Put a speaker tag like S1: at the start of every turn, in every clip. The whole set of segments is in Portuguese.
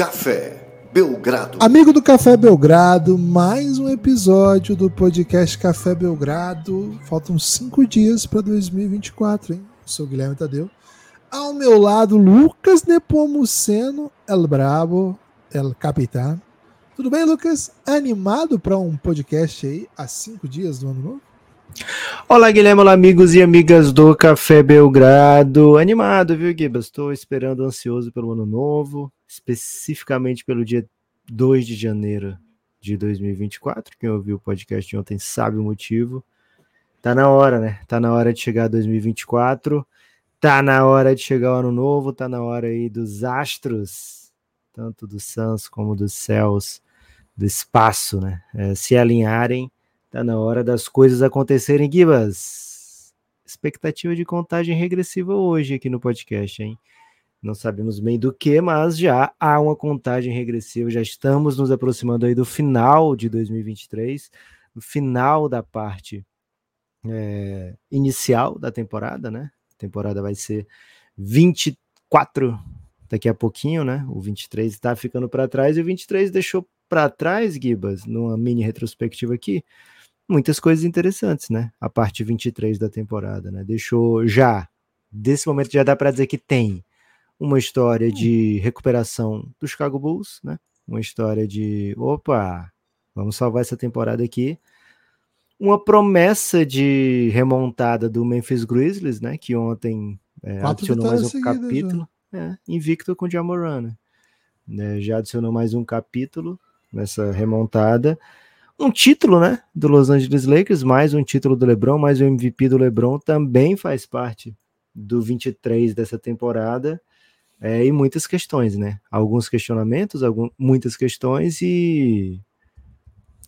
S1: Café Belgrado.
S2: Amigo do Café Belgrado, mais um episódio do podcast Café Belgrado. Faltam cinco dias para 2024, hein? Eu sou o Guilherme Tadeu. Ao meu lado, Lucas Nepomuceno, El Brabo, El Capitán. Tudo bem, Lucas? Animado para um podcast aí há cinco dias do ano novo?
S3: Olá, Guilherme, olá, amigos e amigas do Café Belgrado. Animado, viu, Gibas? Estou esperando ansioso pelo ano novo, especificamente pelo dia 2 de janeiro de 2024. Quem ouviu o podcast de ontem sabe o motivo. Tá na hora, né? Tá na hora de chegar 2024. Tá na hora de chegar o ano novo, tá na hora aí dos astros, tanto dos Suns como dos céus, do espaço, né? É, se alinharem Tá na hora das coisas acontecerem, Gibas. Expectativa de contagem regressiva hoje aqui no podcast, hein? Não sabemos bem do que, mas já há uma contagem regressiva. Já estamos nos aproximando aí do final de 2023, do final da parte é, inicial da temporada, né? A temporada vai ser 24 daqui a pouquinho, né? O 23 está ficando para trás e o 23 deixou para trás, Gibas, numa mini retrospectiva aqui, muitas coisas interessantes, né? A parte 23 da temporada, né? Deixou já, desse momento já dá para dizer que tem uma história hum. de recuperação do Chicago Bulls, né? Uma história de, opa, vamos salvar essa temporada aqui. Uma promessa de remontada do Memphis Grizzlies, né? Que ontem é, adicionou mais um capítulo. É, invicto com o Jamoran, né? né? Já adicionou mais um capítulo nessa remontada um título, né, do Los Angeles Lakers, mais um título do LeBron, mais um MVP do LeBron também faz parte do 23 dessa temporada. É, e muitas questões, né? Alguns questionamentos, algum, muitas questões e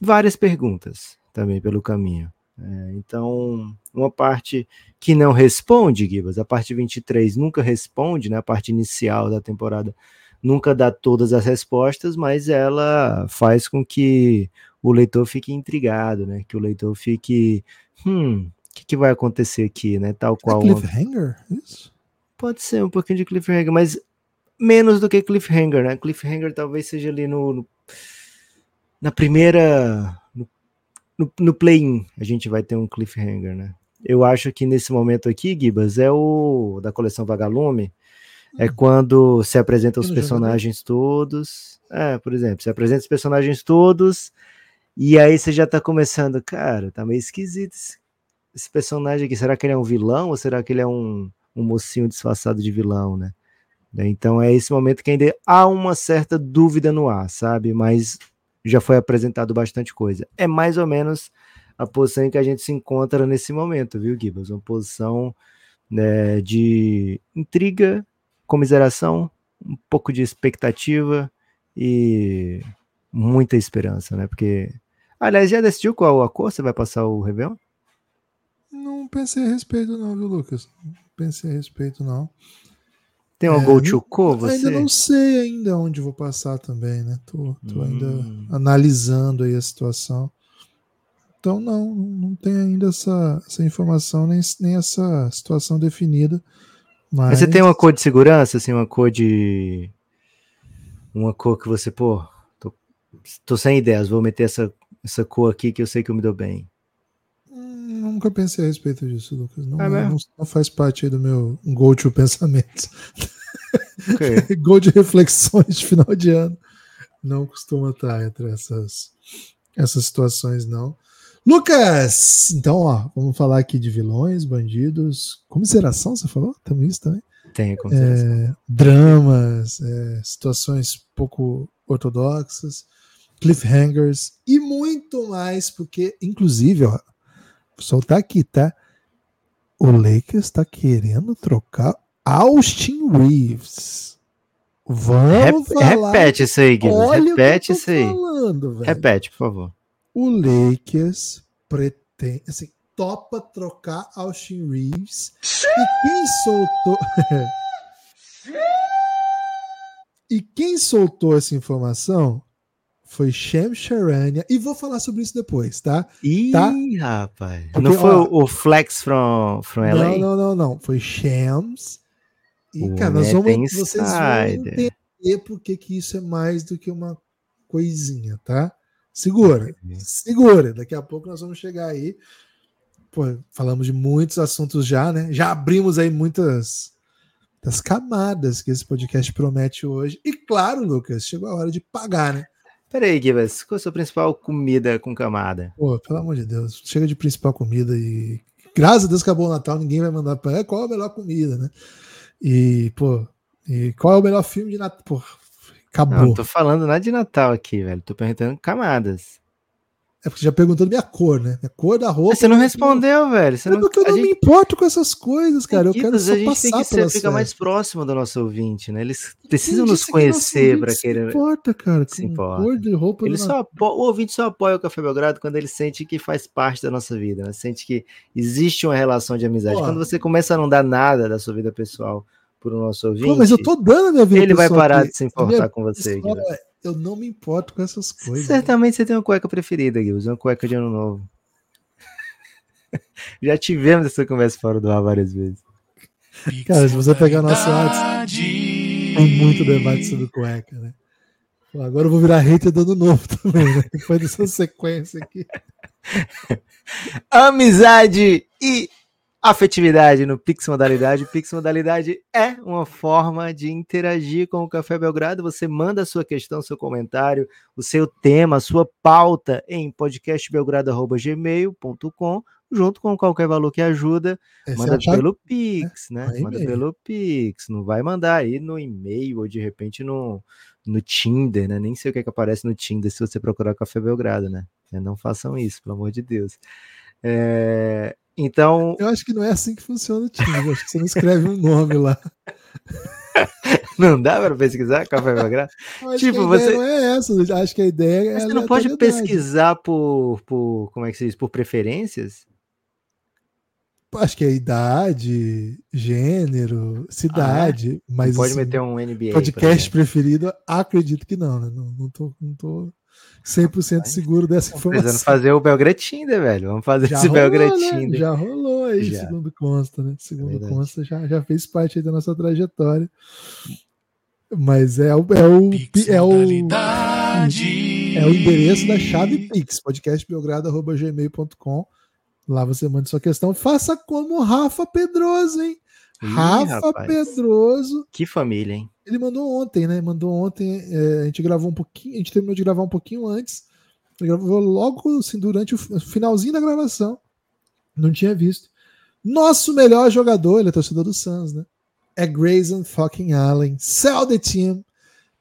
S3: várias perguntas também pelo caminho. É, então, uma parte que não responde, Gibas, a parte 23 nunca responde, né? A parte inicial da temporada nunca dá todas as respostas, mas ela faz com que o leitor fique intrigado, né? Que o leitor fique, hum, o que, que, vai acontecer aqui, né? Tal é qual.
S2: É cliffhanger? Isso?
S3: Pode ser um pouquinho de cliffhanger, mas menos do que cliffhanger, né? Cliffhanger talvez seja ali no, no na primeira no, no, no play-in a gente vai ter um cliffhanger, né? Eu acho que nesse momento aqui, Gibas, é o da coleção Vagalume, é hum. quando se apresentam os personagens todos. É, por exemplo, se apresenta os personagens todos, e aí você já tá começando, cara, tá meio esquisito esse, esse, personagem aqui. Será que ele é um vilão ou será que ele é um, um mocinho disfarçado de vilão, né? né? Então é esse momento que ainda há uma certa dúvida no ar, sabe? Mas já foi apresentado bastante coisa. É mais ou menos a posição em que a gente se encontra nesse momento, viu, Gibbs? Uma posição né, de intriga, comiseração, um pouco de expectativa e muita esperança, né? Porque Aliás, já decidiu qual a cor você vai passar o Réveillon?
S2: Não pensei a respeito, não, viu, Lucas? Pensei a respeito, não.
S3: Tem uma é, go to cor, você?
S2: Ainda não sei ainda onde vou passar também, né? Tô, tô hum. ainda analisando aí a situação. Então, não, não tem ainda essa, essa informação, nem, nem essa situação definida. Mas...
S3: mas você tem uma cor de segurança, assim, uma cor de. Uma cor que você, pô, tô, tô sem ideias, vou meter essa essa cor aqui que eu sei que eu me dou bem?
S2: Nunca pensei a respeito disso, Lucas. Não, é não, não faz parte do meu go to pensamento. Okay. Gol de reflexões de final de ano. Não costuma estar entre essas, essas situações, não. Lucas! Então, ó, vamos falar aqui de vilões, bandidos. Comiseração, você falou? Temos isso também?
S3: Tem,
S2: é, Dramas, é, situações pouco ortodoxas cliffhangers e muito mais, porque, inclusive, ó, soltar aqui, tá? O Lakers está querendo trocar Austin Reeves.
S3: Vamos Rep falar. Repete isso aí, Guilherme. Repete isso aí. Falando, Repete, por favor.
S2: O Lakers pretende, assim, topa trocar Austin Reeves. E quem soltou. e quem soltou essa informação foi Shem Charania. E vou falar sobre isso depois, tá?
S3: Ih, tá? rapaz. Porque, não foi ó, o Flex from, from LA?
S2: Não, não, não, não. Foi Shams. E, o cara, nós vamos, vocês vão entender entender por que isso é mais do que uma coisinha, tá? Segura, segura. Daqui a pouco nós vamos chegar aí. Pô, falamos de muitos assuntos já, né? Já abrimos aí muitas das camadas que esse podcast promete hoje. E claro, Lucas, chegou a hora de pagar, né?
S3: Peraí, Gibas, qual é a sua principal comida com camada?
S2: Pô, pelo amor de Deus, chega de principal comida e graças a Deus acabou o Natal, ninguém vai mandar para é, qual é a melhor comida, né? E, pô, e qual é o melhor filme de Natal? Pô, acabou. Não,
S3: tô falando nada de Natal aqui, velho. Tô perguntando camadas.
S2: É porque você já perguntou minha cor, né? A cor da roupa.
S3: Você não respondeu, velho. Você
S2: é
S3: não...
S2: porque eu não gente... me importo com essas coisas, cara. Eu quero só
S3: a gente
S2: passar
S3: tem que ser, ficar mais próximo do nosso ouvinte, né? Eles precisam nos conhecer para querer.
S2: Se importa, cara.
S3: Se importa.
S2: Cor de roupa.
S3: Ele só apo... O ouvinte só apoia o Café Belgrado quando ele sente que faz parte da nossa vida, né? Sente que existe uma relação de amizade. Pô. Quando você começa a não dar nada da sua vida pessoal pro nosso ouvinte. Pô,
S2: mas eu tô dando a minha vida
S3: Ele vai parar aqui. de se importar com você. Pessoal,
S2: eu não me importo com essas coisas.
S3: Certamente você tem uma cueca preferida, Guilherme, uma cueca de ano novo. Já tivemos essa conversa fora do ar várias vezes.
S2: Cara, se você pegar nosso WhatsApp, tem muito debate sobre cueca, né? Agora eu vou virar hater do ano novo também, né? Depois dessa sequência aqui.
S3: Amizade e afetividade no Pix Modalidade. Pix Modalidade é uma forma de interagir com o Café Belgrado. Você manda a sua questão, seu comentário, o seu tema, a sua pauta em podcastbelgrado.gmail.com junto com qualquer valor que ajuda. Esse manda é pelo Pix, né? né? Manda pelo Pix. Não vai mandar aí no e-mail ou de repente no, no Tinder, né? Nem sei o que, é que aparece no Tinder se você procurar Café Belgrado, né? Não façam isso, pelo amor de Deus. É, então.
S2: Eu acho que não é assim que funciona o time. Acho que você não escreve um nome lá.
S3: Não dá para pesquisar Café Belgrado?
S2: Tipo, você não é essa. Acho que a ideia é.
S3: Você não pode pesquisar por, por. Como é que se diz? Por preferências?
S2: Acho que é idade, gênero, cidade. Ah, mas
S3: pode assim, meter um NBA.
S2: Podcast preferido, acredito que não, né? Não, não, tô, não tô 100% seguro dessa informação. Precisando
S3: fazer o Belgretinder, velho. Vamos fazer já esse Belgretinder.
S2: Né? Já rolou aí, já. segundo consta, né? Segundo é consta, já, já fez parte da nossa trajetória. Mas é o é o é o, é o endereço da chave Pix, podcastbelgrado@gmail.com. Lá você manda sua questão. Faça como Rafa Pedroso, hein? Ih, Rafa rapaz. Pedroso.
S3: Que família, hein?
S2: Ele mandou ontem, né? Mandou ontem. É, a gente gravou um pouquinho, a gente terminou de gravar um pouquinho antes. Ele gravou logo assim, durante o finalzinho da gravação. Não tinha visto. Nosso melhor jogador, ele é torcedor do Suns, né? É Grayson fucking Allen. Sell the team.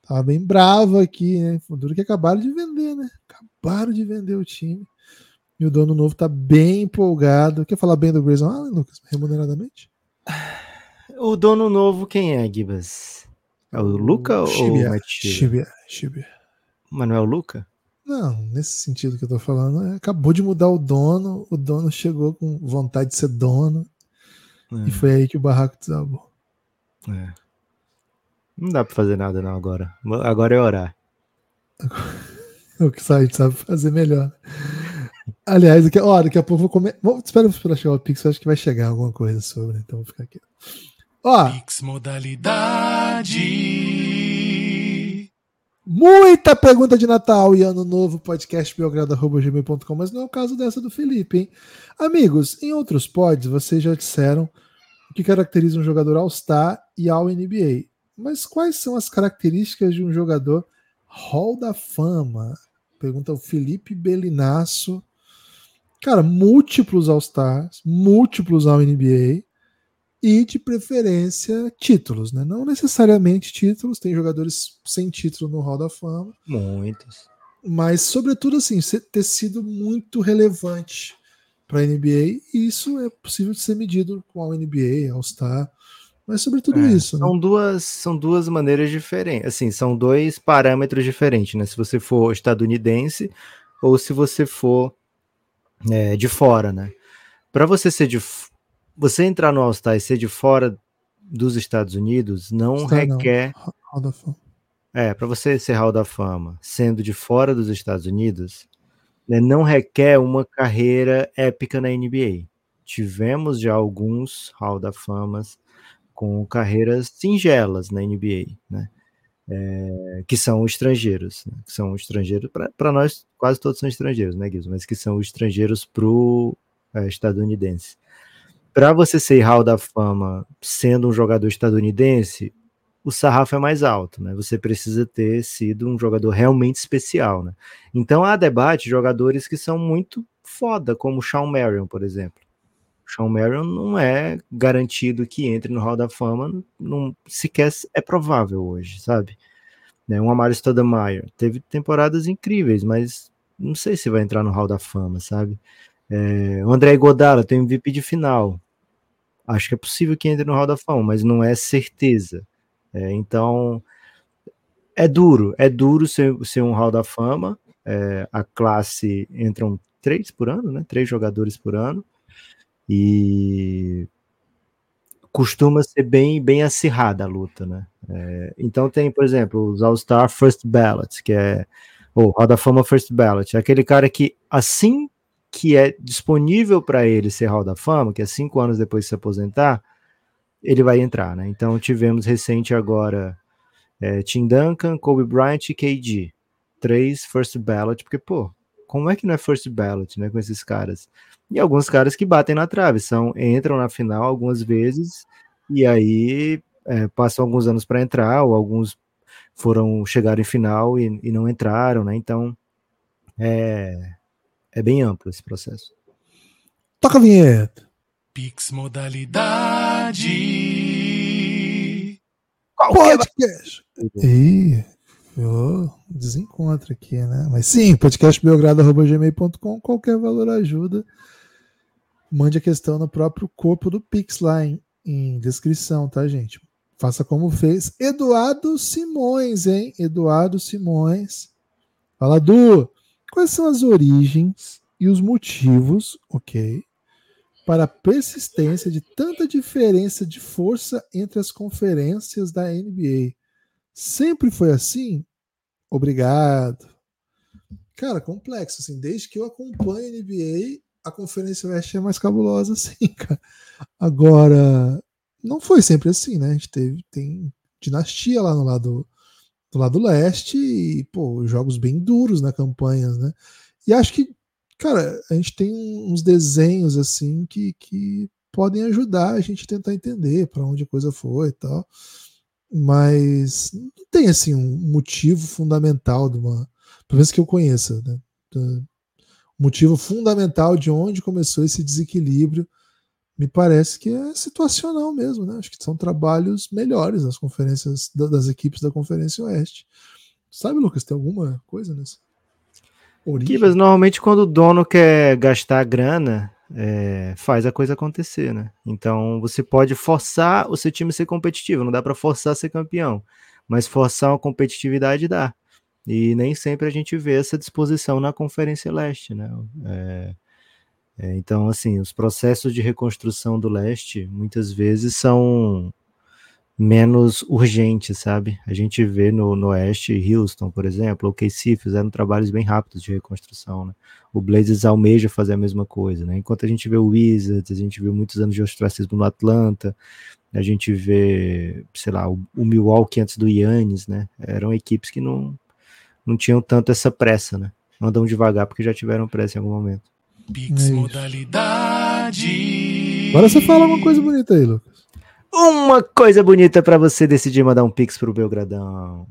S2: Tava bem bravo aqui, né? Duro que acabaram de vender, né? Acabaram de vender o time. E o dono novo tá bem empolgado. Quer falar bem do Grayson Allen, Lucas? Remuneradamente?
S3: O dono novo, quem é, Gibas? É o Luca
S2: ou o
S3: não é o Luca?
S2: Não, nesse sentido que eu tô falando, é, acabou de mudar o dono, o dono chegou com vontade de ser dono, é. e foi aí que o barraco desabou.
S3: É. Não dá pra fazer nada não agora. Agora é orar.
S2: o que a gente sabe fazer melhor. Aliás, daqui, ó, daqui a pouco vou comer. Espera para chegar o Pix, acho que vai chegar alguma coisa sobre, então vou ficar aqui. Ó. Pix modalidade. Muita pergunta de Natal e Ano Novo, podcast belgrado.gmail.com, mas não é o caso dessa do Felipe, hein? Amigos, em outros pods, vocês já disseram o que caracteriza um jogador All-Star e All-NBA. Mas quais são as características de um jogador Hall da Fama? Pergunta o Felipe Belinasso. Cara, múltiplos All-Stars, múltiplos All-NBA e de preferência títulos, né? Não necessariamente títulos, tem jogadores sem título no Hall da Fama.
S3: Muitos.
S2: Mas, sobretudo, assim, ter sido muito relevante para a NBA, e isso é possível de ser medido com a NBA, All-Star, mas sobretudo é, isso.
S3: São, né? duas, são duas maneiras diferentes, assim, são dois parâmetros diferentes, né? Se você for estadunidense ou se você for é, de fora, né? Para você ser de você entrar no All-Star e ser de fora dos Estados Unidos não requer. Não. É, para você ser Hall da Fama, sendo de fora dos Estados Unidos, né, não requer uma carreira épica na NBA. Tivemos já alguns Hall da Famas com carreiras singelas na NBA, né? é, que são estrangeiros, né? que são estrangeiros, para nós quase todos são estrangeiros, né, Guilherme? Mas que são estrangeiros para o é, estadunidense. Para você ser Hall da Fama sendo um jogador estadunidense, o sarrafo é mais alto, né? Você precisa ter sido um jogador realmente especial, né? Então há debate jogadores que são muito foda, como o Sean Marion, por exemplo. O Sean Marion não é garantido que entre no Hall da Fama, não sequer é provável hoje, sabe? Né? Um Amaro Stoudemire teve temporadas incríveis, mas não sei se vai entrar no Hall da Fama, sabe? É, o André Godala tem MVP de final. Acho que é possível que entre no Hall da Fama, mas não é certeza. É, então, é duro, é duro ser, ser um Hall da Fama. É, a classe entram três por ano, né? Três jogadores por ano. E costuma ser bem, bem acirrada a luta, né? É, então tem, por exemplo, os All-Star First Ballot, que é ou Hall da Fama First Ballot, é aquele cara que assim que é disponível para ele ser Hall da Fama, que é cinco anos depois de se aposentar, ele vai entrar, né? Então tivemos recente agora é, Tim Duncan, Kobe Bryant e KD. Três first ballot, porque, pô, como é que não é first ballot, né, com esses caras? E alguns caras que batem na trave, são, entram na final algumas vezes, e aí é, passam alguns anos para entrar, ou alguns foram chegar em final e, e não entraram, né? Então é, é bem amplo esse processo.
S2: Toca a vinheta.
S4: Pix modalidade.
S2: Podcast. Ih, oh, desencontro aqui, né? Mas sim, podcastbelgrado.gmail.com, qualquer valor ajuda. Mande a questão no próprio corpo do Pix lá em, em descrição, tá, gente? Faça como fez Eduardo Simões, hein? Eduardo Simões. Fala, Du, quais são as origens e os motivos, ok, para a persistência de tanta diferença de força entre as conferências da NBA. Sempre foi assim? Obrigado. Cara, complexo, assim, desde que eu acompanho a NBA, a Conferência Oeste é mais cabulosa, assim, cara. Agora, não foi sempre assim, né? A gente teve, tem dinastia lá no lado, do lado leste e, pô, jogos bem duros na campanha, né? E acho que cara, a gente tem uns desenhos assim que, que podem ajudar a gente tentar entender para onde a coisa foi e tal. Mas não tem assim um motivo fundamental de uma, pelo menos que eu conheça, né? O motivo fundamental de onde começou esse desequilíbrio me parece que é situacional mesmo, né? Acho que são trabalhos melhores nas conferências das equipes da Conferência Oeste. Sabe, Lucas, tem alguma coisa nessa?
S3: Kibas, normalmente quando o dono quer gastar grana, é, faz a coisa acontecer, né? Então você pode forçar o seu time a ser competitivo, não dá para forçar a ser campeão, mas forçar uma competitividade dá. E nem sempre a gente vê essa disposição na Conferência Leste, né? É, é, então, assim, os processos de reconstrução do leste muitas vezes são menos urgente, sabe? A gente vê no, no Oeste, Houston, por exemplo, o KC fizeram trabalhos bem rápidos de reconstrução, né? O Blazers almeja fazer a mesma coisa, né? Enquanto a gente vê o Wizards, a gente vê muitos anos de ostracismo no Atlanta, a gente vê, sei lá, o, o Milwaukee antes do Yannis, né? Eram equipes que não, não tinham tanto essa pressa, né? Andam devagar porque já tiveram pressa em algum momento.
S4: Pix é modalidade.
S2: Agora você fala uma coisa bonita aí, Lucas
S3: uma coisa bonita para você decidir mandar um pix pro Belgradão.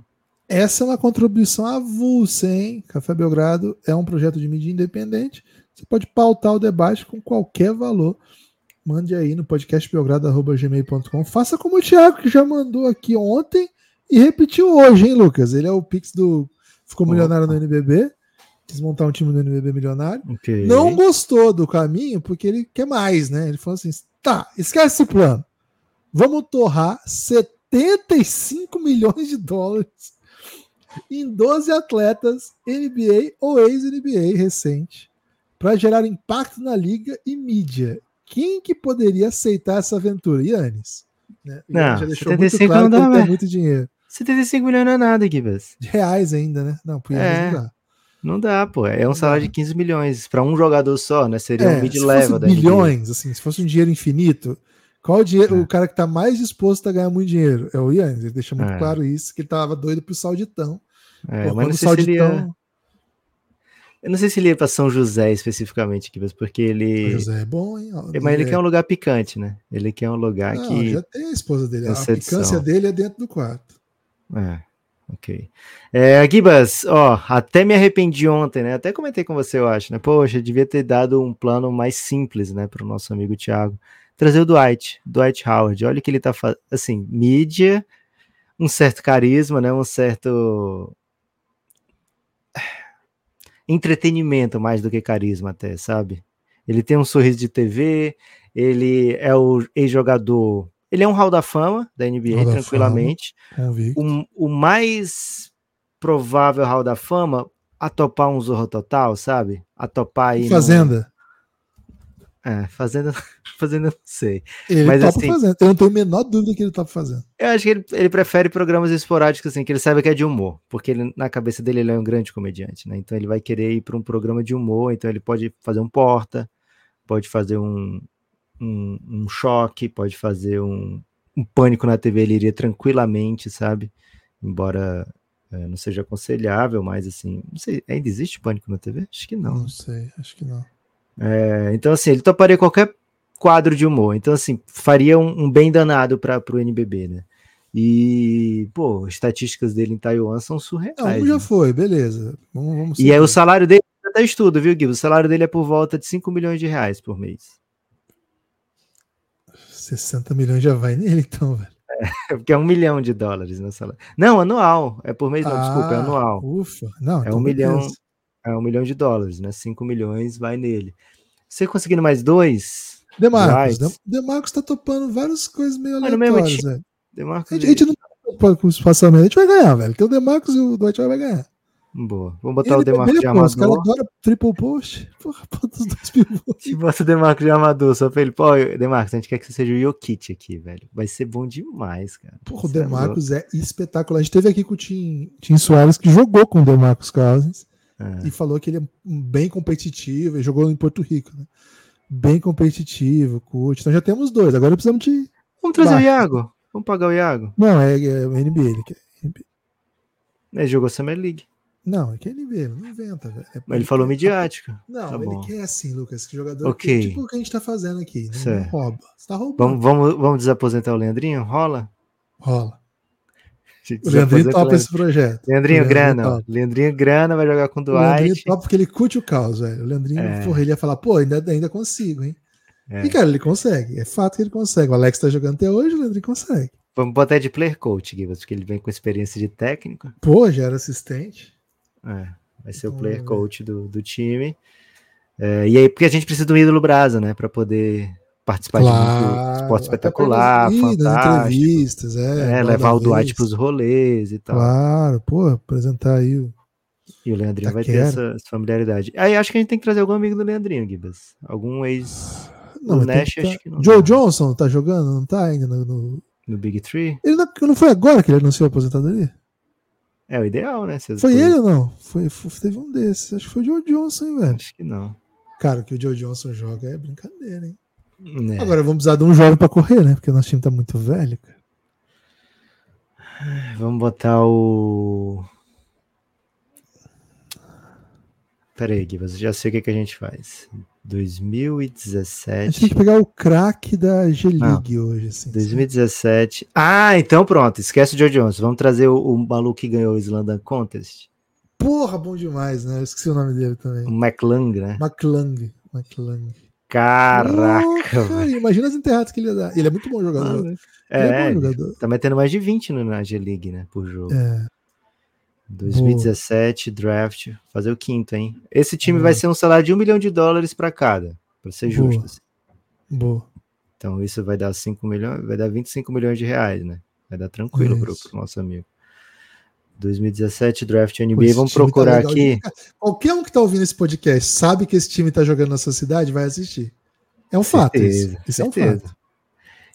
S2: Essa é uma contribuição avulsa, hein? Café Belgrado é um projeto de mídia independente. Você pode pautar o debate com qualquer valor. Mande aí no podcastbelgrado.gmail.com. Faça como o Thiago, que já mandou aqui ontem e repetiu hoje, hein, Lucas? Ele é o Pix do. Ficou milionário no NBB. Quis montar um time do NBB milionário. Okay. Não gostou do caminho porque ele quer mais, né? Ele falou assim: tá, esquece esse plano. Vamos torrar 75 milhões de dólares em 12 atletas NBA ou ex-NBA recente para gerar impacto na liga e mídia. Quem que poderia aceitar essa aventura? Yannis.
S3: Né? Não, já deixou 75 muito claro não dá, que muito dinheiro. 75 milhões não é nada, Gibas.
S2: De reais ainda, né? Não, por é,
S3: não dá. Não dá, pô. É um salário de 15 milhões para um jogador só, né? Seria é, um mid-level
S2: da milhões, assim, se fosse um dinheiro infinito, Qual o, dinheiro, é. o cara que tá mais disposto a ganhar muito dinheiro? É o Ian. Ele deixa muito é. claro isso, que ele tava doido pro Sauditão.
S3: É, Pô, mas não sei Sauditão... se ele ia... Eu não sei se ele ia pra São José especificamente, porque ele. São
S2: José é bom, hein?
S3: Mas ele quer um lugar picante, né? Ele quer um lugar não, que.
S2: Já tem a esposa dele. A picância dele é dentro do quarto.
S3: É. Ok. É, Gibas, ó, até me arrependi ontem, né? Até comentei com você, eu acho, né? Poxa, devia ter dado um plano mais simples, né, para o nosso amigo Thiago. Trazer o Dwight, Dwight Howard. Olha o que ele tá fazendo. Assim, mídia, um certo carisma, né? Um certo entretenimento mais do que carisma, até, sabe? Ele tem um sorriso de TV, ele é o ex-jogador ele é um hall da fama da NBA, hall tranquilamente. Da o, o, mais provável hall da fama a topar um Zorro Total, sabe? A topar aí.
S2: Fazenda.
S3: No... É, fazenda, fazenda não sei.
S2: Ele Mas, assim, fazendo. Eu não tenho a menor dúvida que ele topa fazendo.
S3: Eu acho que ele, ele prefere programas esporádicos, assim, que ele sabe que é de humor. Porque ele, na cabeça dele ele é um grande comediante, né? Então ele vai querer ir para um programa de humor, então ele pode fazer um porta, pode fazer um, um, um choque, pode fazer um, um, pânico na TV, ele iria tranquilamente, sabe? Embora é, não seja aconselhável, mas assim, não sei, ainda existe pânico na TV? Acho que não.
S2: Não sei, acho que não.
S3: É, então, assim, ele toparia qualquer quadro de humor. Então, assim, faria um, um bem danado para o NBB, né? E, pô, estatísticas dele em Taiwan são surreais. Não,
S2: já né? foi, beleza. Vamos, vamos
S3: e aí o salário dele, até estudo, viu, Gui? O salário dele é por volta de 5 milhões de reais por mês.
S2: 60 milhões já vai nele, então, velho.
S3: É, porque é um milhão de dólares na sala. Não, anual. É por mês, não, ah, desculpa, é anual.
S2: Ufa, não.
S3: É então um milhão. É um milhão de dólares, né? 5 milhões vai nele. Você conseguindo mais dois.
S2: Demarcos. Demarcos tá topando várias coisas meio aleatórias, velho. Demarcos. A gente, a gente não tá com os espaçamentos, a gente vai ganhar, velho. Tem o Demarcos e o Dwight vai ganhar.
S3: Boa. Vamos botar ele o Demarco de Amador. Os caras adoram
S2: triple post. Porra, bota os dois pivôs.
S3: E bota o Demarco de Amador só pra ele. Pô, Demarcos, a gente quer que você seja o Jokic aqui, velho. Vai ser bom demais, cara.
S2: Porra, o Demarcos é, é, espetacular. A gente teve aqui com o Tim, Tim Soares, que jogou com o Demarcos Cousins. É. E falou que ele é bem competitivo. Ele jogou em Porto Rico, né? Bem competitivo, curte. Então já temos dois. Agora precisamos de.
S3: Vamos trazer o Iago. Vamos pagar o Iago.
S2: Não, é, é o NBA. Ele, quer.
S3: ele jogou Summer League.
S2: Não, é que ele vê, não inventa, velho. É
S3: Mas ele falou midiático.
S2: Não, tá ele bom. quer assim, Lucas, que jogador okay. tipo o que a gente tá fazendo aqui. Não, certo. não rouba. Você tá roubando.
S3: Vamos, vamos, vamos desaposentar o Leandrinho? Rola?
S2: Rola. O Leandrinho topa esse projeto.
S3: Leandrinho, Grana. Top. Leandrinho Grana vai jogar com o Dwight. O Leandrinho
S2: topa porque ele curte o caos, velho. O Leandrinho, é. porra, ele ia falar, pô, ainda, ainda consigo, hein? É. E, cara, ele consegue. É fato que ele consegue. O Alex tá jogando até hoje, o Leandrinho consegue.
S3: Vamos botar de player coach, Guilherme, porque ele vem com experiência de técnico.
S2: Pô, já era assistente.
S3: É vai ser o player coach do, do time. É, e aí, porque a gente precisa do ídolo Brasa, né, para poder participar claro, de esporte espetacular, fantástico. entrevistas, é, é levar o Dwight para os rolês e tal.
S2: Claro, pô, apresentar aí o.
S3: E o Leandrinho vai ter essa, essa, familiaridade. Aí acho que a gente tem que trazer algum amigo do Leandrinho, Gibas. Algum ex. Não, Nash,
S2: tá... acho que não. Joe Johnson tá jogando, não tá ainda no.
S3: No, no Big Tree?
S2: Ele não, não foi agora que ele anunciou a aposentadoria?
S3: É o ideal, né?
S2: Foi ele ou não? Foi, foi, teve um desses. Acho que foi o Joe Johnson, hein, velho?
S3: Acho que não.
S2: Cara, o que o Joe Johnson joga é brincadeira, hein? É. Agora vamos precisar de um jovem pra correr, né? Porque o nosso time tá muito velho, cara.
S3: Vamos botar o. Pera aí, Gui, já sei o que, que a gente faz. 2017. A gente
S2: tem que pegar o craque da G-League hoje. Assim,
S3: 2017. Sabe? Ah, então pronto. Esquece o Joe Jones. Vamos trazer o, o maluco que ganhou o Islanda Contest.
S2: Porra, bom demais, né? Eu esqueci o nome dele também. O
S3: McLung, né?
S2: McLung. McLung.
S3: Caraca.
S2: Oh, imagina as enterradas que ele ia dar. Ele é muito bom jogador.
S3: Ah, é, é bom jogador. tá metendo mais de 20 na G-League, né? Por jogo. É. 2017, Boa. draft, fazer o quinto, hein? Esse time Boa. vai ser um salário de um milhão de dólares para cada, para ser Boa. justo. Assim.
S2: Boa.
S3: Então isso vai dar 5 milhões, vai dar 25 milhões de reais, né? Vai dar tranquilo para o nosso amigo. 2017 draft NBA, Pô, vamos tá procurar tá aqui.
S2: Qualquer um que tá ouvindo esse podcast sabe que esse time tá jogando na sua cidade, vai assistir. É um fato isso. Isso é um fato.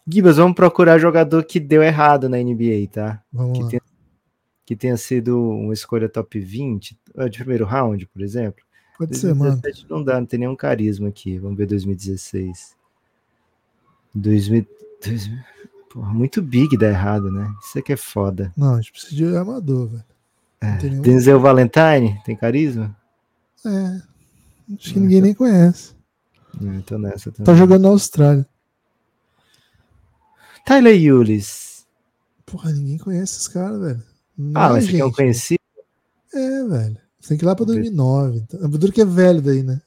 S3: Gibas, vamos procurar jogador que deu errado na NBA, tá? Vamos que lá. Tem que tenha sido uma escolha top 20, ah, de primeiro round, por exemplo.
S2: Pode 2017
S3: ser, mano. Não dá, não tem nenhum carisma aqui. Vamos ver 2016. 2000, Porra, muito big dá errado, né? Isso aqui é foda.
S2: Não, a gente precisa de armador, velho.
S3: É. Denzel Valentine, tem carisma?
S2: É. Acho que ninguém nem conhece.
S3: É, tô nessa também.
S2: Tá jogando na Austrália.
S3: Tyler Yulis.
S2: Porra, ninguém conhece esses caras, velho.
S3: Não ah, mas você quer um conhecido?
S2: É, velho. Você tem que ir lá pra 2009. Então. Duro que é velho daí, né?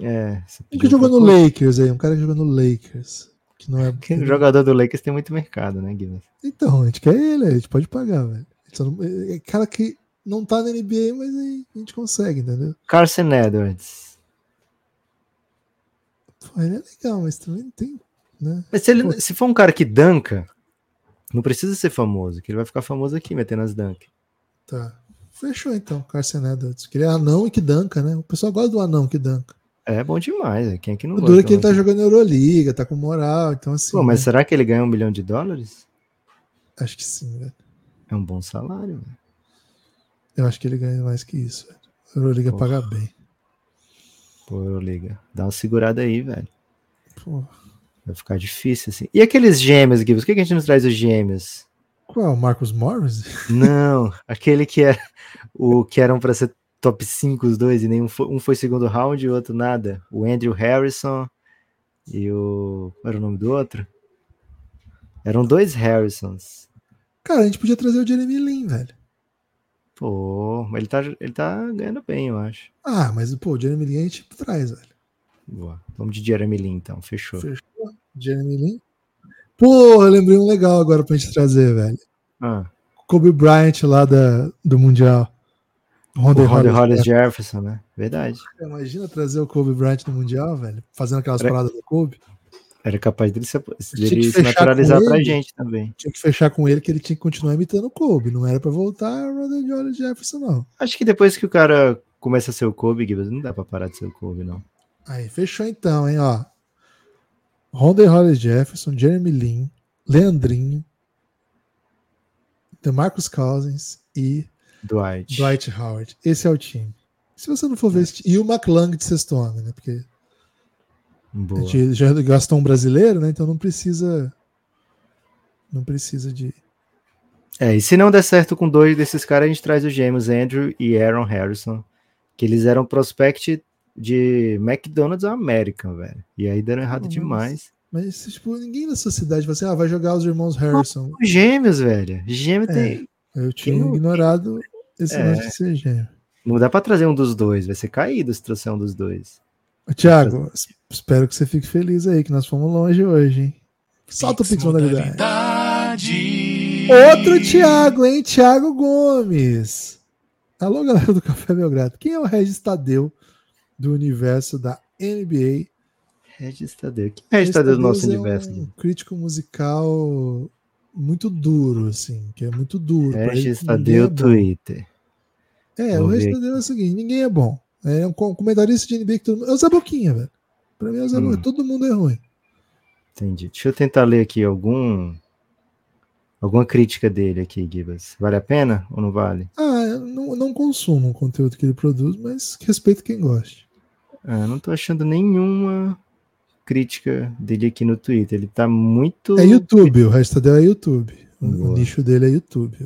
S3: É.
S2: Um que jogou no Lakers aí, um cara que jogou no Lakers. Que não é...
S3: O jogador do Lakers tem muito mercado, né, Guilherme?
S2: Então, a gente quer ele, a gente pode pagar, velho. É cara que não tá na NBA, mas aí a gente consegue, entendeu?
S3: Carson Edwards.
S2: Pô, ele é legal, mas também tem. Né?
S3: Mas se, ele, se for um cara que danca, não precisa ser famoso, que ele vai ficar famoso aqui metendo as dunk.
S2: Tá. Fechou então, Carson Edwards. Que ele é anão e que danca, né? O pessoal gosta do anão que danca.
S3: É bom demais, é. quem é que não
S2: o gosta? O duro é que ele tá jogando Euroliga, tá com moral, então assim.
S3: Pô, mas né? será que ele ganha um milhão de dólares?
S2: Acho que sim, velho.
S3: É um bom salário, velho.
S2: Eu acho que ele ganha mais que isso, velho. A Euroliga Porra. paga bem.
S3: Pô, Euroliga. Dá uma segurada aí, velho. Pô. Vai ficar difícil, assim. E aqueles gêmeos, Gibbs? Por que a gente não traz os gêmeos?
S2: Qual? Marcos Morris?
S3: Não, aquele que é o que eram para ser top 5 os dois, e nenhum foi, um foi segundo round e o outro nada. O Andrew Harrison e o. Qual era o nome do outro? Eram dois Harrisons.
S2: Cara, a gente podia trazer o Jeremy Lin, velho.
S3: Pô, ele tá, ele tá ganhando bem, eu acho.
S2: Ah, mas pô, o Jeremy Lin a gente traz, velho.
S3: Boa. Vamos de Jeremy Lin então, fechou.
S2: Fechou. Jeremy Lin. Pô, eu lembrei um legal agora pra gente trazer, velho.
S3: Ah.
S2: Kobe Bryant lá da, do Mundial.
S3: Ronda Hollis Jefferson, né? Verdade.
S2: Imagina trazer o Kobe Bryant no Mundial, velho, fazendo aquelas Era... paradas do Kobe.
S3: Era capaz dele se, dele se naturalizar pra ele, gente também.
S2: Tinha que fechar com ele que ele tinha que continuar imitando o Kobe. Não era pra voltar a Ronda Hollis Jefferson, não.
S3: Acho que depois que o cara começa a ser o Kobe, não dá pra parar de ser o Kobe, não.
S2: Aí, fechou então, hein, ó. Ronda Hollis Jefferson, Jeremy Lin, Leandrinho, DeMarcus Cousins e
S3: Dwight.
S2: Dwight Howard. Esse é o time. Se você não for ver esse E o McClung de sexto homem, né? Porque
S3: Boa.
S2: a gente já gastou um brasileiro, né? Então não precisa. Não precisa de.
S3: É, e se não der certo com dois desses caras, a gente traz os gêmeos Andrew e Aaron Harrison, que eles eram prospect de McDonald's American, velho. E aí deram errado demais.
S2: Mas, tipo, ninguém na sociedade vai assim, ah, vai jogar os irmãos Harrison.
S3: Os gêmeos, velho. Gêmeo é, tem.
S2: Eu tinha Quem... ignorado esse é. lance de ser gêmeo.
S3: Não dá pra trazer um dos dois, vai ser caído se trouxer um dos dois.
S2: Tiago, espero que você fique feliz aí, que nós fomos longe hoje, hein? Solta o Pix modalidade. Outro Thiago, hein? Thiago Gomes. Alô, galera do Café Belgrado. Quem é o Regis Tadeu do universo da NBA?
S3: Regis Tadeu. Quem é Regis Tadeu do nosso é universo? Um
S2: crítico musical muito duro, assim, que é muito duro.
S3: Regis Tadeu é Twitter.
S2: É, Vou o Regis Tadeu é o seguinte, ninguém é bom. É um comentarista de NBA que todo mundo... É o Zé Boquinha, velho. Pra mim é o Zé hum. Boquinha. Todo mundo é ruim.
S3: Entendi. Deixa eu tentar ler aqui algum alguma crítica dele aqui, Gibas. Vale a pena ou não vale?
S2: Ah, eu não, não consumo o conteúdo que ele produz, mas respeito quem gosta.
S3: Ah, não tô achando nenhuma crítica dele aqui no Twitter. Ele tá muito.
S2: É YouTube, o resto dele é YouTube. Boa. O nicho dele é YouTube.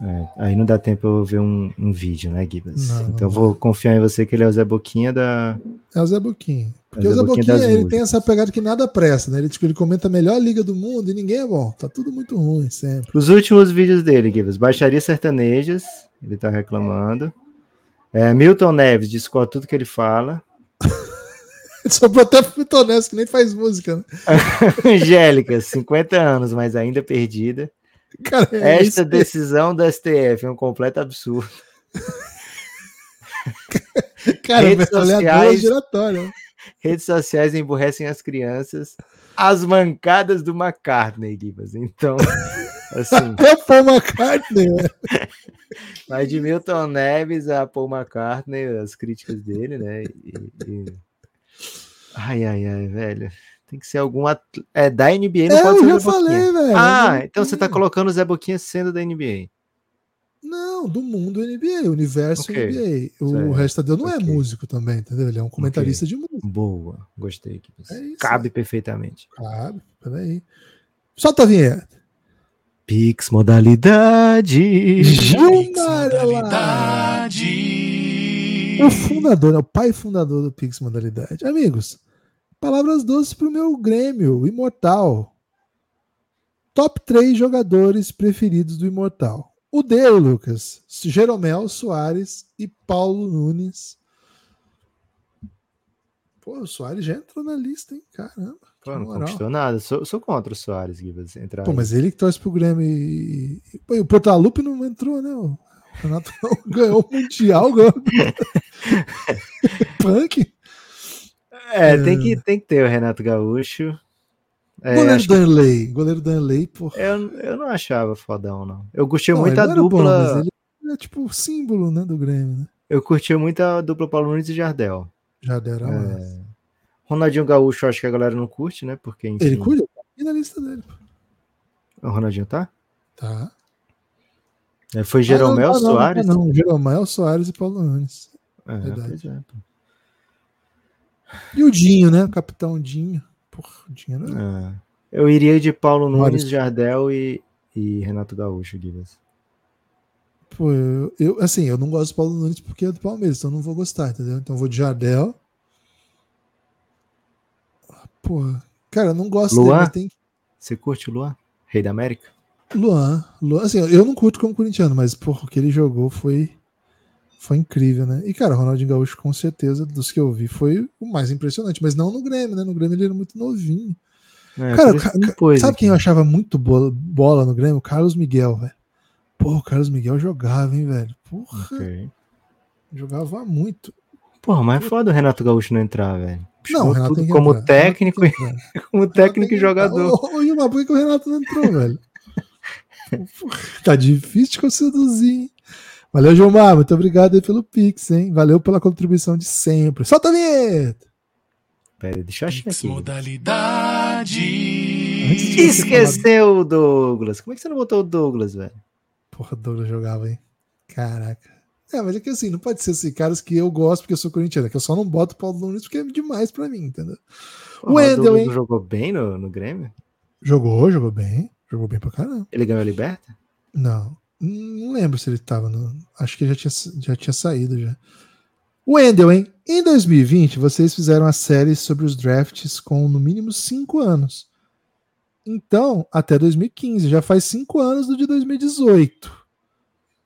S3: É, aí não dá tempo eu ver um, um vídeo, né, Gibas? Não, então não vou confiar em você que ele é o Zé Boquinha da.
S2: É o Zé Boquinha. Porque é o Zé, Boquinha, Boquinha ele tem essa pegada que nada presta, né? Ele, tipo, ele comenta a melhor liga do mundo e ninguém é bom. Tá tudo muito ruim sempre.
S3: Os últimos vídeos dele, Gibas, baixaria sertanejas, ele tá reclamando. É, Milton Neves discorda tudo que ele fala.
S2: Pra até muito honesto, que nem faz música, né?
S3: Angélica, 50 anos, mas ainda perdida. Cara, é Esta decisão da STF é um completo absurdo.
S2: Cara, redes sociais, giratória.
S3: redes sociais emburrecem as crianças. As mancadas do McCartney, Gibas. Então, assim.
S2: Até Paul McCartney, né?
S3: Mas de Milton Neves a Paul McCartney, as críticas dele, né? E, e... Ai, ai, ai, velho. Tem que ser algum É da NBA, não
S2: é,
S3: pode
S2: ser eu falei, velho.
S3: Ah, então você tá colocando o Zé Boquinha sendo da NBA.
S2: Não, do mundo NBA, universo okay. NBA. O certo. resto dele não é okay. é músico também, entendeu? Ele é um comentarista okay. de música.
S3: Boa, gostei. É isso, Cabe perfeitamente.
S2: Cabe, peraí. Solta a vinheta.
S3: Pix modalidade.
S2: Pix modalidade. O fundador, né, o pai fundador do Pix modalidade. Amigos, palavras doces para o meu Grêmio, Imortal. Top 3 jogadores preferidos do Imortal. O dele, Lucas. Jeromel Soares e Paulo Nunes. Pô, o Soares já entrou na lista, hein? Caramba.
S3: Pô, não conquistou nada. Sou, sou contra o Soares, Gibas. Entrar
S2: Pô, mas ele que torce pro Grêmio e. Pô, o Portalupe não entrou, né? O Renato ganhou o Mundial, ganhou. Punk.
S3: É, é, Tem, que, tem que ter o Renato Gaúcho.
S2: É, goleiro Danley. Que... Goleiro Danley, porra.
S3: Eu, eu não achava fodão, não. Eu curti muito a dupla. Bom,
S2: ele é tipo o símbolo né, do Grêmio, né?
S3: Eu curti muito a dupla Paulo Nunes e Jardel.
S2: Jardel era é...
S3: Ronaldinho Gaúcho, acho que a galera não curte, né? Porque, enfim...
S2: Ele curte? Tá na lista dele.
S3: O Ronaldinho tá?
S2: Tá.
S3: É, foi Jeromel ah, não, não, Soares?
S2: Não, não, Jeromel Soares e Paulo Nunes.
S3: É, Verdade. É,
S2: e o Dinho, né? O capitão Dinho. Porra, Dinho né?
S3: É. Eu iria de Paulo Nunes, Jardel e, e Renato Gaúcho, Guilherme.
S2: Pô, eu, eu, assim, eu não gosto do Paulo Nunes porque é do Palmeiras, então eu não vou gostar, entendeu? Então eu vou de Jardel. Pô, cara, eu não gosto
S3: Luan? dele. Tem... Você curte o Luan? Rei da América?
S2: Luan, Luan, assim, eu não curto como corintiano, mas porra, o que ele jogou foi foi incrível, né? E cara, o Ronaldinho Gaúcho com certeza dos que eu vi foi o mais impressionante, mas não no Grêmio, né? No Grêmio ele era muito novinho. É, cara, sabe aqui. quem eu achava muito bola, bola no Grêmio? Carlos Miguel, velho. Pô, o Carlos Miguel jogava, hein, velho? Porra. Okay. Jogava muito.
S3: Porra, mas é foda o Renato Gaúcho não entrar, velho. Não, Renato tudo como entrar. técnico, como técnico e jogador.
S2: Ô, Gilmar, por que o Renato não entrou, velho? tá difícil de seduzir, hein? Valeu, Gilmar. Muito obrigado aí pelo Pix, hein? Valeu pela contribuição de sempre. Solta a vinheta!
S3: Pera, deixa eu achar aqui. Modalidade. Esqueceu o Douglas. Como é que você não botou o Douglas, velho?
S2: Porra, o Douglas jogava, hein? Caraca. É, mas é que assim, não pode ser assim, caras que eu gosto porque eu sou corintiano, é que eu só não boto o Paulo Nunes porque é demais pra mim, entendeu?
S3: o Wendel, hein? jogou bem no, no Grêmio?
S2: Jogou, jogou bem. Jogou bem pra caramba.
S3: Ele ganhou a Liberta?
S2: Não. Não lembro se ele tava no. Acho que já tinha, já tinha saído já. Wendel, hein? Em 2020, vocês fizeram a série sobre os drafts com no mínimo cinco anos. Então, até 2015, já faz cinco anos do de 2018.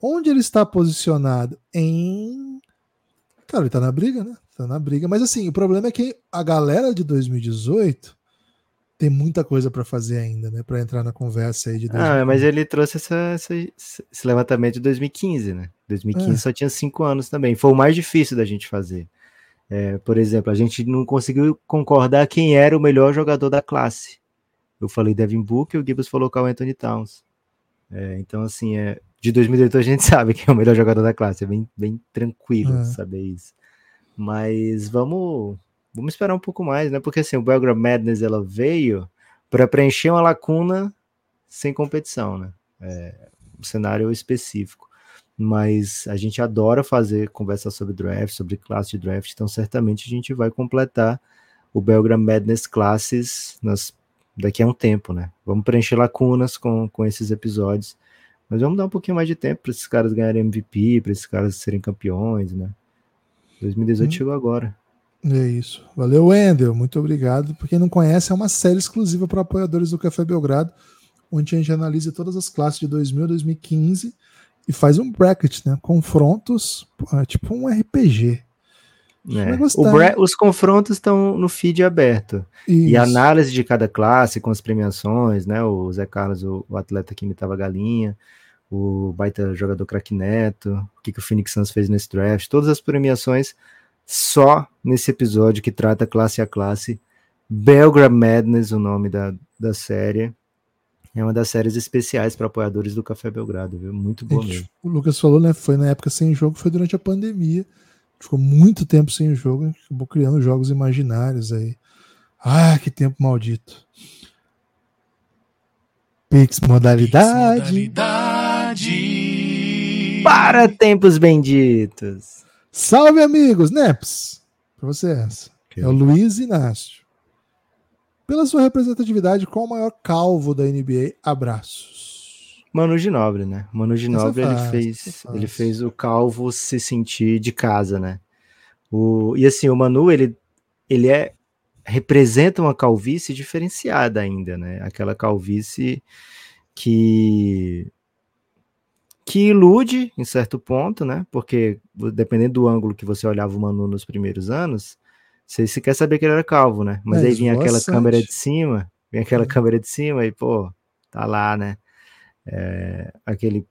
S2: Onde ele está posicionado? Em. Cara, ele tá na briga, né? Tá na briga. Mas assim, o problema é que a galera de 2018 tem muita coisa para fazer ainda, né? Para entrar na conversa aí de.
S3: 2015. Ah, mas ele trouxe essa, essa, esse levantamento de 2015, né? 2015 é. só tinha cinco anos também. Foi o mais difícil da gente fazer. É, por exemplo, a gente não conseguiu concordar quem era o melhor jogador da classe. Eu falei Devin Booker e o Gibbs falou Carl Anthony Towns. É, então, assim, é, de 2018 a gente sabe quem é o melhor jogador da classe. É bem, bem tranquilo é. saber isso. Mas vamos, vamos esperar um pouco mais, né? Porque assim, o Belgrade Madness ela veio para preencher uma lacuna sem competição, né? É, um cenário específico. Mas a gente adora fazer conversa sobre draft, sobre classe de draft, então certamente a gente vai completar o Belgrade Madness classes nas, daqui a um tempo, né? Vamos preencher lacunas com, com esses episódios mas vamos dar um pouquinho mais de tempo para esses caras ganharem MVP, para esses caras serem campeões, né? 2018 hum. chegou agora.
S2: É isso. Valeu, Wendel. Muito obrigado. Para quem não conhece, é uma série exclusiva para apoiadores do Café Belgrado, onde a gente analisa todas as classes de 2000 a 2015 e faz um bracket, né? Confrontos, é tipo um RPG.
S3: É. os confrontos estão no feed aberto. Isso. E a análise de cada classe com as premiações, né? O Zé Carlos, o, o atleta que imitava a galinha, o baita jogador craque Neto, o que, que o Phoenix Suns fez nesse draft, todas as premiações só nesse episódio que trata classe a classe. Belgrade Madness, o nome da, da série. É uma das séries especiais para apoiadores do Café Belgrado, viu? Muito bom mesmo.
S2: O Lucas falou, né? Foi na época sem jogo, foi durante a pandemia. Ficou muito tempo sem o jogo, acabou criando jogos imaginários aí. Ah, que tempo maldito. Pix modalidade. Pix modalidade.
S3: Para tempos benditos.
S2: Salve, amigos! Neps, para você essa. É o Luiz Inácio. Pela sua representatividade, qual o maior calvo da NBA? Abraços.
S3: Manu Ginobre, né? Manu Ginobre, ele fez, ele fez o calvo se sentir de casa, né? O, e assim, o Manu, ele, ele é representa uma calvície diferenciada ainda, né? Aquela calvície que que ilude em certo ponto, né? Porque dependendo do ângulo que você olhava o Manu nos primeiros anos, você se quer saber que ele era calvo, né? Mas é, aí vinha aquela câmera de cima, vinha aquela é. câmera de cima e pô, tá lá, né? É, aquele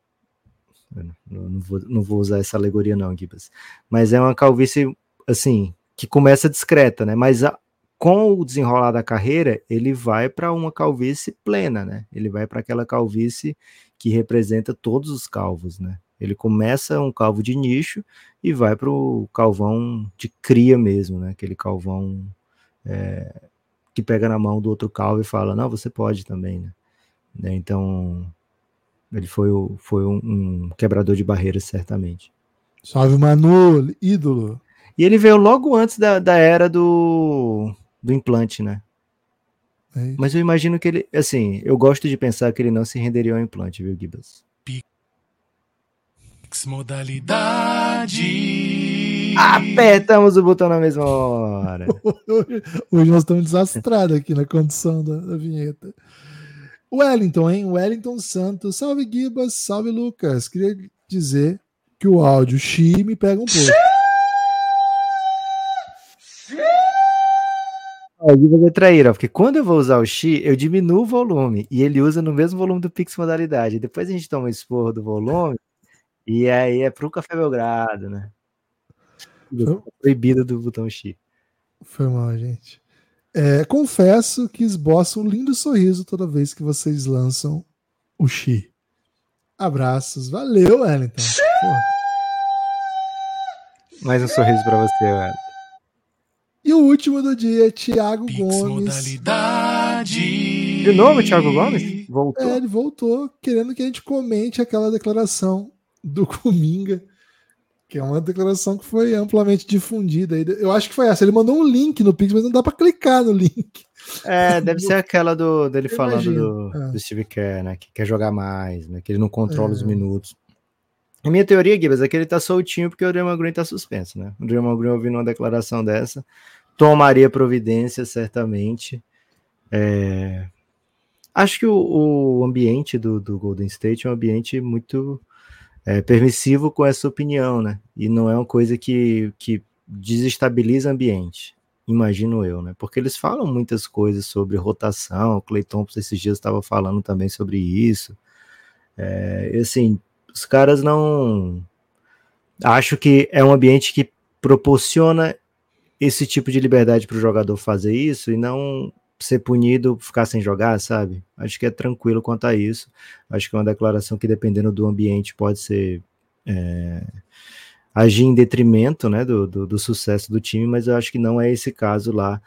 S3: não, não, vou, não vou usar essa alegoria não, Gibas. Mas é uma calvície assim que começa discreta, né? Mas a, com o desenrolar da carreira, ele vai para uma calvície plena, né? Ele vai para aquela calvície que representa todos os calvos, né? Ele começa um calvo de nicho e vai para o calvão de cria mesmo, né? Aquele calvão é, que pega na mão do outro calvo e fala, não, você pode também, né? né? Então, ele foi, o, foi um, um quebrador de barreiras, certamente.
S2: Salve, Manu, ídolo!
S3: E ele veio logo antes da, da era do, do implante, né? É Mas eu imagino que ele, assim, eu gosto de pensar que ele não se renderia ao implante, viu, Gibas?
S4: Pix modalidade.
S3: Apertamos o botão na mesma hora.
S2: Hoje nós estamos desastrados aqui na condição da, da vinheta. Wellington, hein? Wellington Santos. Salve, Gibas. Salve, Lucas. Queria dizer que o áudio Xi me pega um pouco.
S3: De fazer traíra, porque quando eu vou usar o Xi, eu diminuo o volume e ele usa no mesmo volume do Pix modalidade. Depois a gente toma um esporro do volume e aí é pro Café Belgrado, né? Proibido do botão Xi.
S2: Foi mal, gente. É, confesso que esboço um lindo sorriso toda vez que vocês lançam o Xi. Abraços. Valeu, Wellington.
S3: Mais um sorriso para você, Wellington.
S2: E o último do dia, Thiago Pix Gomes.
S3: Modalidade. De novo, Thiago Gomes?
S2: Voltou. É, ele voltou querendo que a gente comente aquela declaração do Cominga, que é uma declaração que foi amplamente difundida. Eu acho que foi essa. Ele mandou um link no Pix, mas não dá para clicar no link.
S3: É, deve ser aquela do, dele Eu falando do, é. do, Steve Kerr, né? Que quer jogar mais, né? Que ele não controla é. os minutos. A minha teoria, Gibbs, é que ele tá soltinho porque o Draymond Green tá suspenso, né? O Draymond Green ouvindo uma declaração dessa, tomaria providência, certamente. É... Acho que o, o ambiente do, do, Golden State é um ambiente muito é, permissivo com essa opinião, né? E não é uma coisa que, que desestabiliza o ambiente, imagino eu, né? Porque eles falam muitas coisas sobre rotação, o Clay Thompson esses dias estava falando também sobre isso. É, assim, os caras não. Acho que é um ambiente que proporciona esse tipo de liberdade para o jogador fazer isso e não ser punido, ficar sem jogar, sabe? Acho que é tranquilo quanto a isso. Acho que é uma declaração que, dependendo do ambiente, pode ser. É, agir em detrimento né, do, do, do, sucesso do time, mas eu acho que não é esse caso lá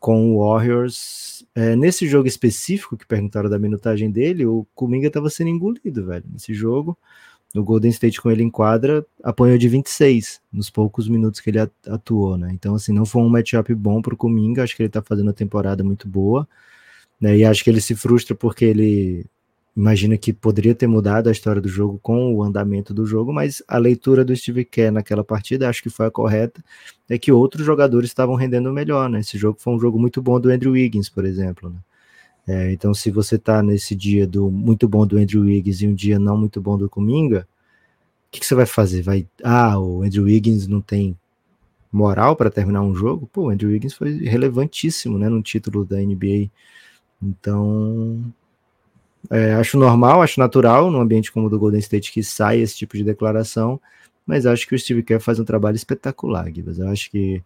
S3: com o Warriors. É, nesse jogo específico que perguntaram da minutagem dele, o Kuminga estava sendo engolido, velho. Nesse jogo, o Golden State com ele em quadra apanhou de 26 nos poucos minutos que ele atuou, né? Então, assim, não foi um matchup bom para o Kuminga, acho que ele está fazendo uma temporada muito boa, né? E acho que ele se frustra porque ele imagina que poderia ter mudado a história do jogo com o andamento do jogo, mas a leitura do Steve Kerr naquela partida, acho que foi a correta, é que outros jogadores estavam rendendo melhor, né? Esse jogo foi um jogo muito bom do Andrew Wiggins, por exemplo, né? É, então, se você está nesse dia do muito bom do Andrew Wiggins e um dia não muito bom do Cominga, o que, que, você vai fazer? Vai, ah, o Andrew Wiggins não tem moral para terminar um jogo? Pô, o Andrew Wiggins foi relevantíssimo, né, no título da NBA. Então, é, acho normal, acho natural num ambiente como o do Golden State que sai esse tipo de declaração, mas acho que o Steve Kerr faz um trabalho espetacular, Gibas. Eu acho que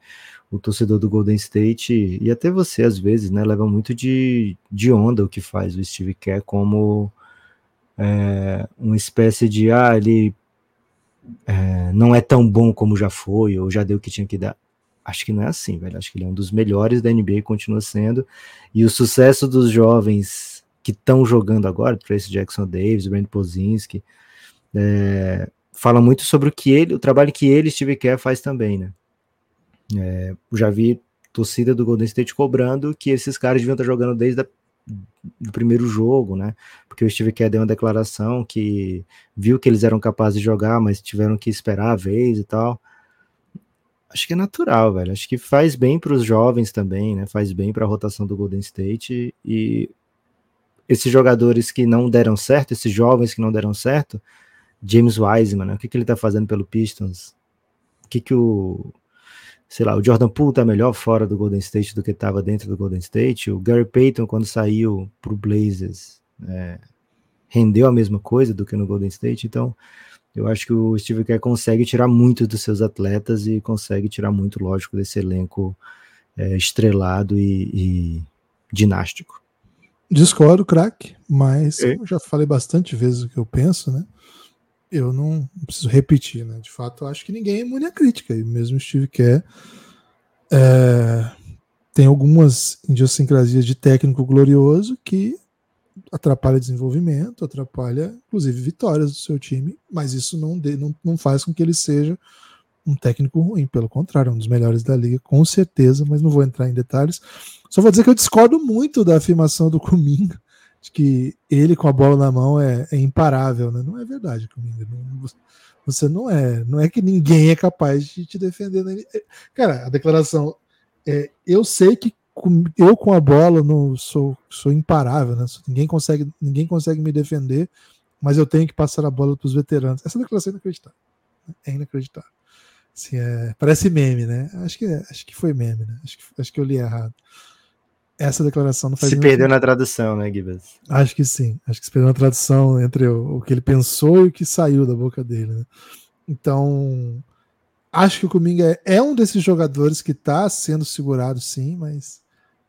S3: o torcedor do Golden State, e até você às vezes, né, leva muito de, de onda o que faz o Steve Kerr como é, uma espécie de, ah, ele é, não é tão bom como já foi, ou já deu o que tinha que dar. Acho que não é assim, velho. Acho que ele é um dos melhores da NBA, continua sendo. E o sucesso dos jovens que estão jogando agora, Tracy Jackson Davis, Brent Pozinski, é, fala muito sobre o que ele, o trabalho que ele, Steve Kerr, faz também, né? É, já vi torcida do Golden State cobrando que esses caras deviam estar jogando desde o primeiro jogo, né? Porque o Steve Kerr deu uma declaração que viu que eles eram capazes de jogar, mas tiveram que esperar a vez e tal. Acho que é natural, velho. Acho que faz bem para os jovens também, né? Faz bem para a rotação do Golden State e esses jogadores que não deram certo, esses jovens que não deram certo, James Wiseman, né? o que, que ele tá fazendo pelo Pistons? O que, que o, sei lá, o Jordan Poole tá melhor fora do Golden State do que estava dentro do Golden State. O Gary Payton, quando saiu pro Blazers, é, rendeu a mesma coisa do que no Golden State. Então, eu acho que o Steve Kerr consegue tirar muito dos seus atletas e consegue tirar muito, lógico, desse elenco é, estrelado e, e dinástico.
S2: Discordo, craque, mas é. eu já falei bastante vezes o que eu penso, né? Eu não, preciso repetir, né? De fato, eu acho que ninguém é imune à crítica, e mesmo Steve Kerr é, tem algumas idiosincrasias de técnico glorioso que atrapalha desenvolvimento, atrapalha, inclusive, vitórias do seu time, mas isso não, de, não, não faz com que ele seja um técnico ruim, pelo contrário, é um dos melhores da liga, com certeza, mas não vou entrar em detalhes. Só vou dizer que eu discordo muito da afirmação do Cominga, de que ele com a bola na mão é, é imparável, né? Não é verdade, Cominga. Não, você não é, não é que ninguém é capaz de te defender. Né? Cara, a declaração é, eu sei que eu com a bola não sou, sou imparável, né? Ninguém consegue, ninguém consegue me defender, mas eu tenho que passar a bola para os veteranos. Essa declaração é inacreditável. Né? É inacreditável. Assim, é, parece meme, né? Acho que, acho que foi meme, né? Acho que, acho que eu li errado. Essa declaração não faz
S3: Se perdeu na tradução, né, Gibas?
S2: Acho que sim. Acho que se perdeu na tradução entre o, o que ele pensou e o que saiu da boca dele. Né? Então, acho que o Kuminga é, é um desses jogadores que está sendo segurado, sim, mas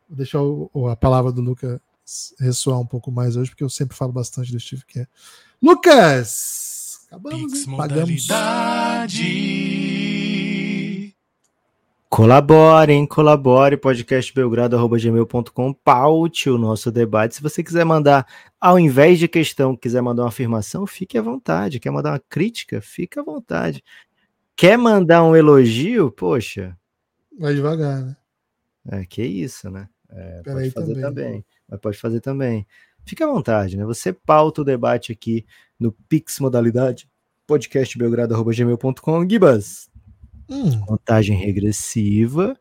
S2: vou deixar o, a palavra do Lucas ressoar um pouco mais hoje, porque eu sempre falo bastante do Steve Kerr. Lucas!
S4: Acabamos, hein? Pagamos.
S3: Colaborem, colabore, podcastbelgrado.gmail.com, paute o nosso debate. Se você quiser mandar, ao invés de questão, quiser mandar uma afirmação, fique à vontade. Quer mandar uma crítica? Fique à vontade. Quer mandar um elogio? Poxa.
S2: Vai devagar, né?
S3: É, que isso, né? É, pode fazer também. também. Mas pode fazer também. Fique à vontade, né? Você pauta o debate aqui no Pix Modalidade, podcastbelgrado.gmail.com. Gibas, Hum. Contagem regressiva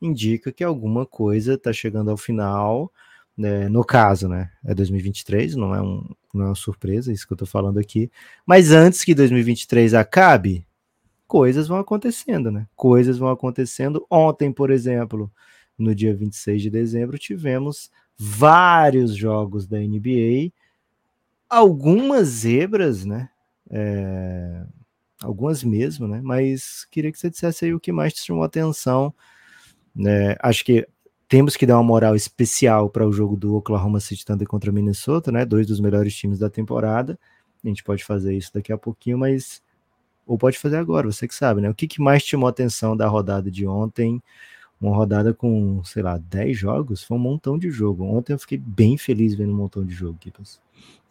S3: indica que alguma coisa está chegando ao final. Né? No caso, né? É 2023, não é, um, não é uma surpresa isso que eu estou falando aqui. Mas antes que 2023 acabe, coisas vão acontecendo, né? Coisas vão acontecendo. Ontem, por exemplo, no dia 26 de dezembro, tivemos vários jogos da NBA, algumas zebras, né? É, algumas mesmo, né? Mas queria que você dissesse aí o que mais te chamou a atenção. Né? Acho que temos que dar uma moral especial para o jogo do Oklahoma City Thunder contra Minnesota, né? Dois dos melhores times da temporada. A gente pode fazer isso daqui a pouquinho, mas ou pode fazer agora, você que sabe, né? O que, que mais chamou a atenção da rodada de ontem? Uma rodada com, sei lá, 10 jogos, foi um montão de jogo. Ontem eu fiquei bem feliz vendo um montão de jogo, Kipas.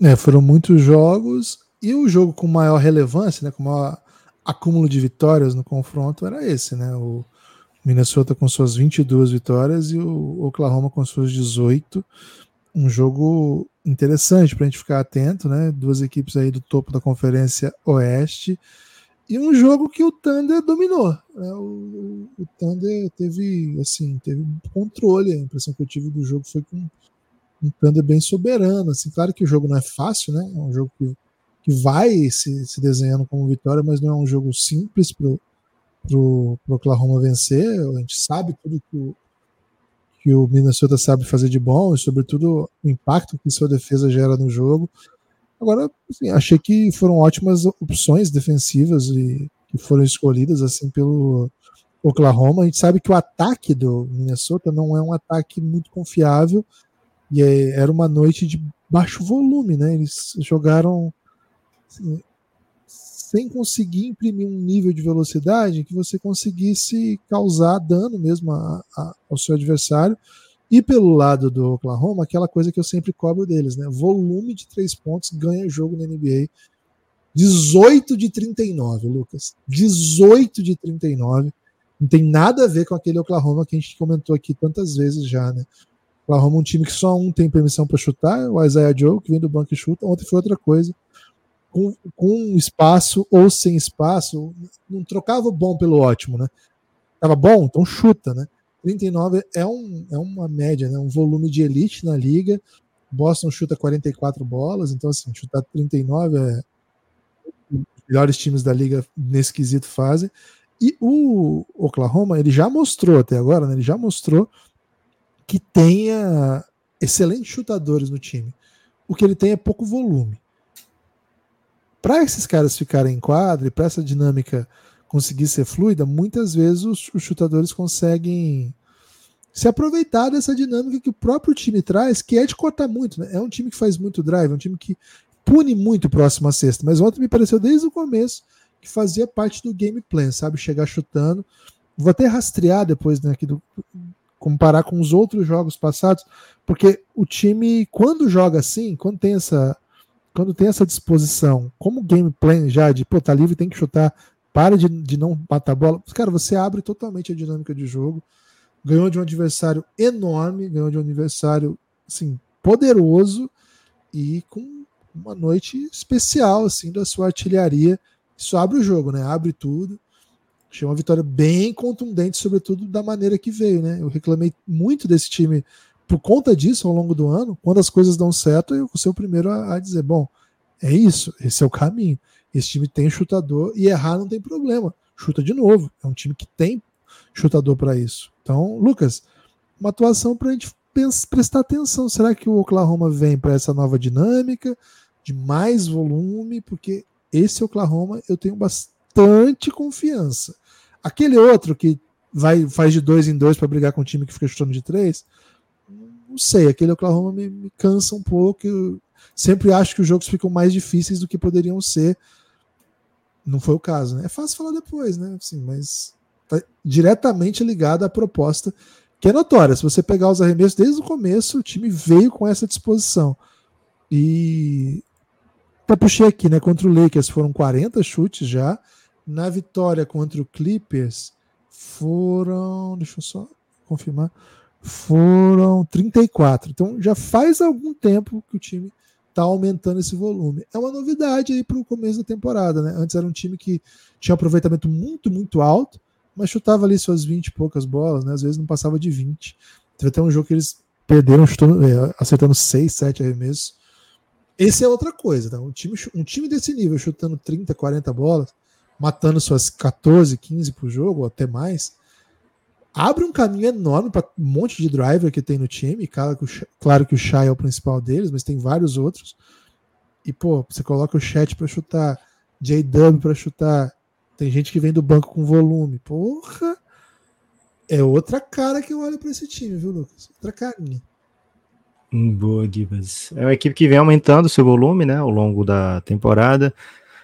S2: É, foram muitos jogos e o jogo com maior relevância, né, com maior acúmulo de vitórias no confronto era esse, né? O Minnesota com suas 22 vitórias e o Oklahoma com suas 18. Um jogo interessante para a gente ficar atento, né? Duas equipes aí do topo da Conferência Oeste. E um jogo que o Thunder dominou. Né? O, o, Thunder teve, assim, teve controle. A impressão que eu tive do jogo foi com um Thunder bem soberano. Assim, claro que o jogo não é fácil, né? É um jogo que que vai se, se desenhando como vitória, mas não é um jogo simples para o Oklahoma vencer. A gente sabe tudo que o, que o Minnesota sabe fazer de bom e, sobretudo, o impacto que sua defesa gera no jogo. Agora, assim, achei que foram ótimas opções defensivas e que foram escolhidas assim pelo Oklahoma. A gente sabe que o ataque do Minnesota não é um ataque muito confiável e é, era uma noite de baixo volume, né? Eles jogaram assim, sem conseguir imprimir um nível de velocidade que você conseguisse causar dano mesmo a, a, ao seu adversário. E pelo lado do Oklahoma, aquela coisa que eu sempre cobro deles, né? Volume de três pontos ganha jogo na NBA. 18 de 39, Lucas. 18 de 39. Não tem nada a ver com aquele Oklahoma que a gente comentou aqui tantas vezes já, né? Oklahoma é um time que só um tem permissão para chutar, o Isaiah Joe, que vem do banco e chuta. Ontem foi outra coisa. Com, com espaço ou sem espaço, não trocava o bom pelo ótimo, né? Tava bom, então chuta, né? 39 é, um, é uma média, né? um volume de elite na liga. Boston chuta 44 bolas, então assim, chutar 39 é os melhores times da liga nesse quesito fazem. E o Oklahoma, ele já mostrou até agora, né? Ele já mostrou que tenha excelentes chutadores no time. O que ele tem é pouco volume. Para esses caras ficarem em quadra e para essa dinâmica conseguir ser fluida, muitas vezes os, os, chutadores conseguem se aproveitar dessa dinâmica que o próprio time traz, que é de cortar muito. Né? É um time que faz muito drive, é um time que pune muito próximo à sexta. Mas ontem me pareceu desde o começo que fazia parte do game plan, sabe? Chegar chutando. Vou até rastrear depois né, aqui do, comparar com os outros jogos passados, porque o time, quando joga assim, quando tem essa, quando tem essa disposição, como game plan já de pô, tá livre, tem que chutar, para de, de não matar a bola, cara, você abre totalmente a dinâmica de jogo. Ganhou de um adversário enorme, ganhou de um adversário assim, poderoso e com uma noite especial assim da sua artilharia. Isso abre o jogo, né? Abre tudo. Achei uma vitória bem contundente, sobretudo da maneira que veio, né? Eu reclamei muito desse time por conta disso ao longo do ano. Quando as coisas dão certo, eu ser o primeiro a, a dizer: bom, é isso, esse é o caminho. Esse time tem chutador e errar não tem problema. Chuta de novo. É um time que tem chutador para isso. Então, Lucas, uma atuação para a gente prestar atenção. Será que o Oklahoma vem para essa nova dinâmica de mais volume? Porque esse Oklahoma eu tenho bastante confiança. Aquele outro que vai faz de dois em dois para brigar com o time que fica chutando de três, não sei. Aquele Oklahoma me, me cansa um pouco. Eu sempre acho que os jogos ficam mais difíceis do que poderiam ser. Não foi o caso, né? É fácil falar depois, né? Assim, mas tá diretamente ligado à proposta que é notória. Se você pegar os arremessos desde o começo, o time veio com essa disposição. E até puxei aqui, né? Contra o Lakers foram 40 chutes já. Na vitória contra o Clippers foram. Deixa eu só confirmar. Foram 34. Então já faz algum tempo que o time está aumentando esse volume. É uma novidade aí para o começo da temporada, né? Antes era um time que tinha um aproveitamento muito, muito alto, mas chutava ali suas 20 e poucas bolas, né? Às vezes não passava de 20. Teve até um jogo que eles perderam chutando, é, acertando 6, 7 arremessos. Esse é outra coisa, tá? Um time, um time desse nível, chutando 30, 40 bolas, matando suas 14, 15 por jogo, ou até mais, abre um caminho enorme para um monte de driver que tem no time. Claro que, o, claro que o Shai é o principal deles, mas tem vários outros. E, pô, você coloca o chat para chutar, JW para chutar. Tem gente que vem do banco com volume. Porra! É outra cara que eu olho para esse time, viu, Lucas? Outra carinha.
S3: Boa, Gibas. É uma equipe que vem aumentando seu volume, né, ao longo da temporada.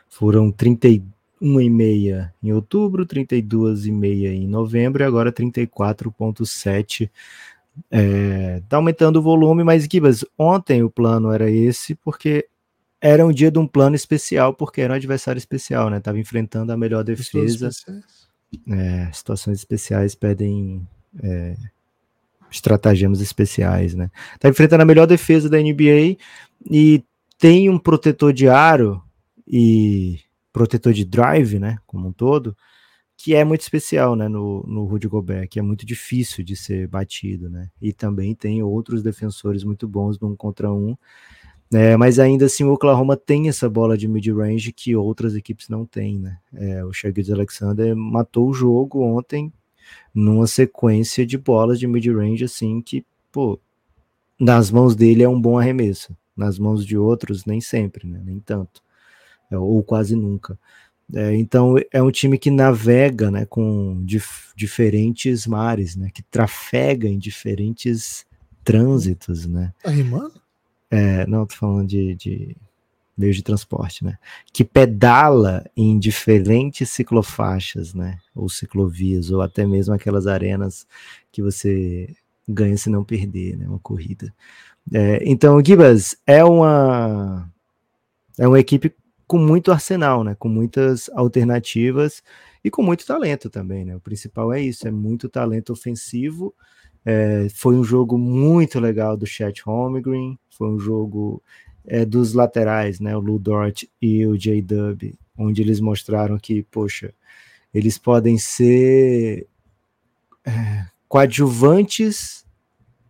S3: Foram 32 1,5 em outubro, 32,5 em novembro e agora 34,7. É, tá aumentando o volume, mas Gibas, ontem o plano era esse, porque era um dia de um plano especial, porque era um adversário especial, né? Tava enfrentando a melhor defesa. É, situações especiais pedem é, estratagemas especiais, né? Tá enfrentando a melhor defesa da NBA e tem um protetor de aro e protetor de drive, né, como um todo, que é muito especial, né, no, no Rudy Gobert, que é muito difícil de ser batido, né, e também tem outros defensores muito bons no um contra um, é, mas ainda assim o Oklahoma tem essa bola de mid-range que outras equipes não têm, né, é, o Shaggy Alexander matou o jogo ontem numa sequência de bolas de mid-range, assim, que, pô, nas mãos dele é um bom arremesso, nas mãos de outros nem sempre, né, nem tanto. É, ou quase nunca. É, então é um time que navega né, com dif diferentes mares, né, que trafega em diferentes trânsitos. Né.
S2: Tá rimando?
S3: É, não, tô falando de, de meio de transporte, né? Que pedala em diferentes ciclofaixas, né? Ou ciclovias, ou até mesmo aquelas arenas que você ganha se não perder, né? Uma corrida. É, então, Gibas é uma é uma equipe com muito arsenal, né? Com muitas alternativas e com muito talento também, né? O principal é isso, é muito talento ofensivo. É, foi um jogo muito legal do Chet Holmgren, foi um jogo é, dos laterais, né? O Lou Dort e o J-Dub, onde eles mostraram que, poxa, eles podem ser é, coadjuvantes,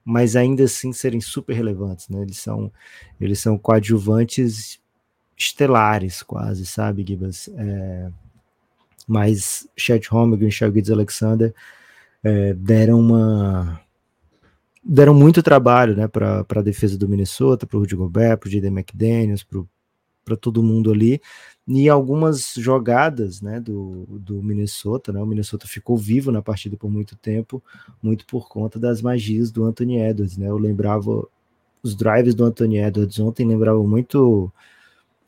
S3: mas ainda assim serem super relevantes, né? Eles são, eles são coadjuvantes estelares, quase, sabe, Gibas? É, mas Chet Holmgren e Shai Alexander é, deram uma deram muito trabalho né, para a defesa do Minnesota, para o Rudy Gobert, para o J.D. McDaniels, para todo mundo ali. E algumas jogadas né, do, do Minnesota, né, o Minnesota ficou vivo na partida por muito tempo, muito por conta das magias do Anthony Edwards. Né? Eu lembrava os drives do Anthony Edwards ontem, lembrava muito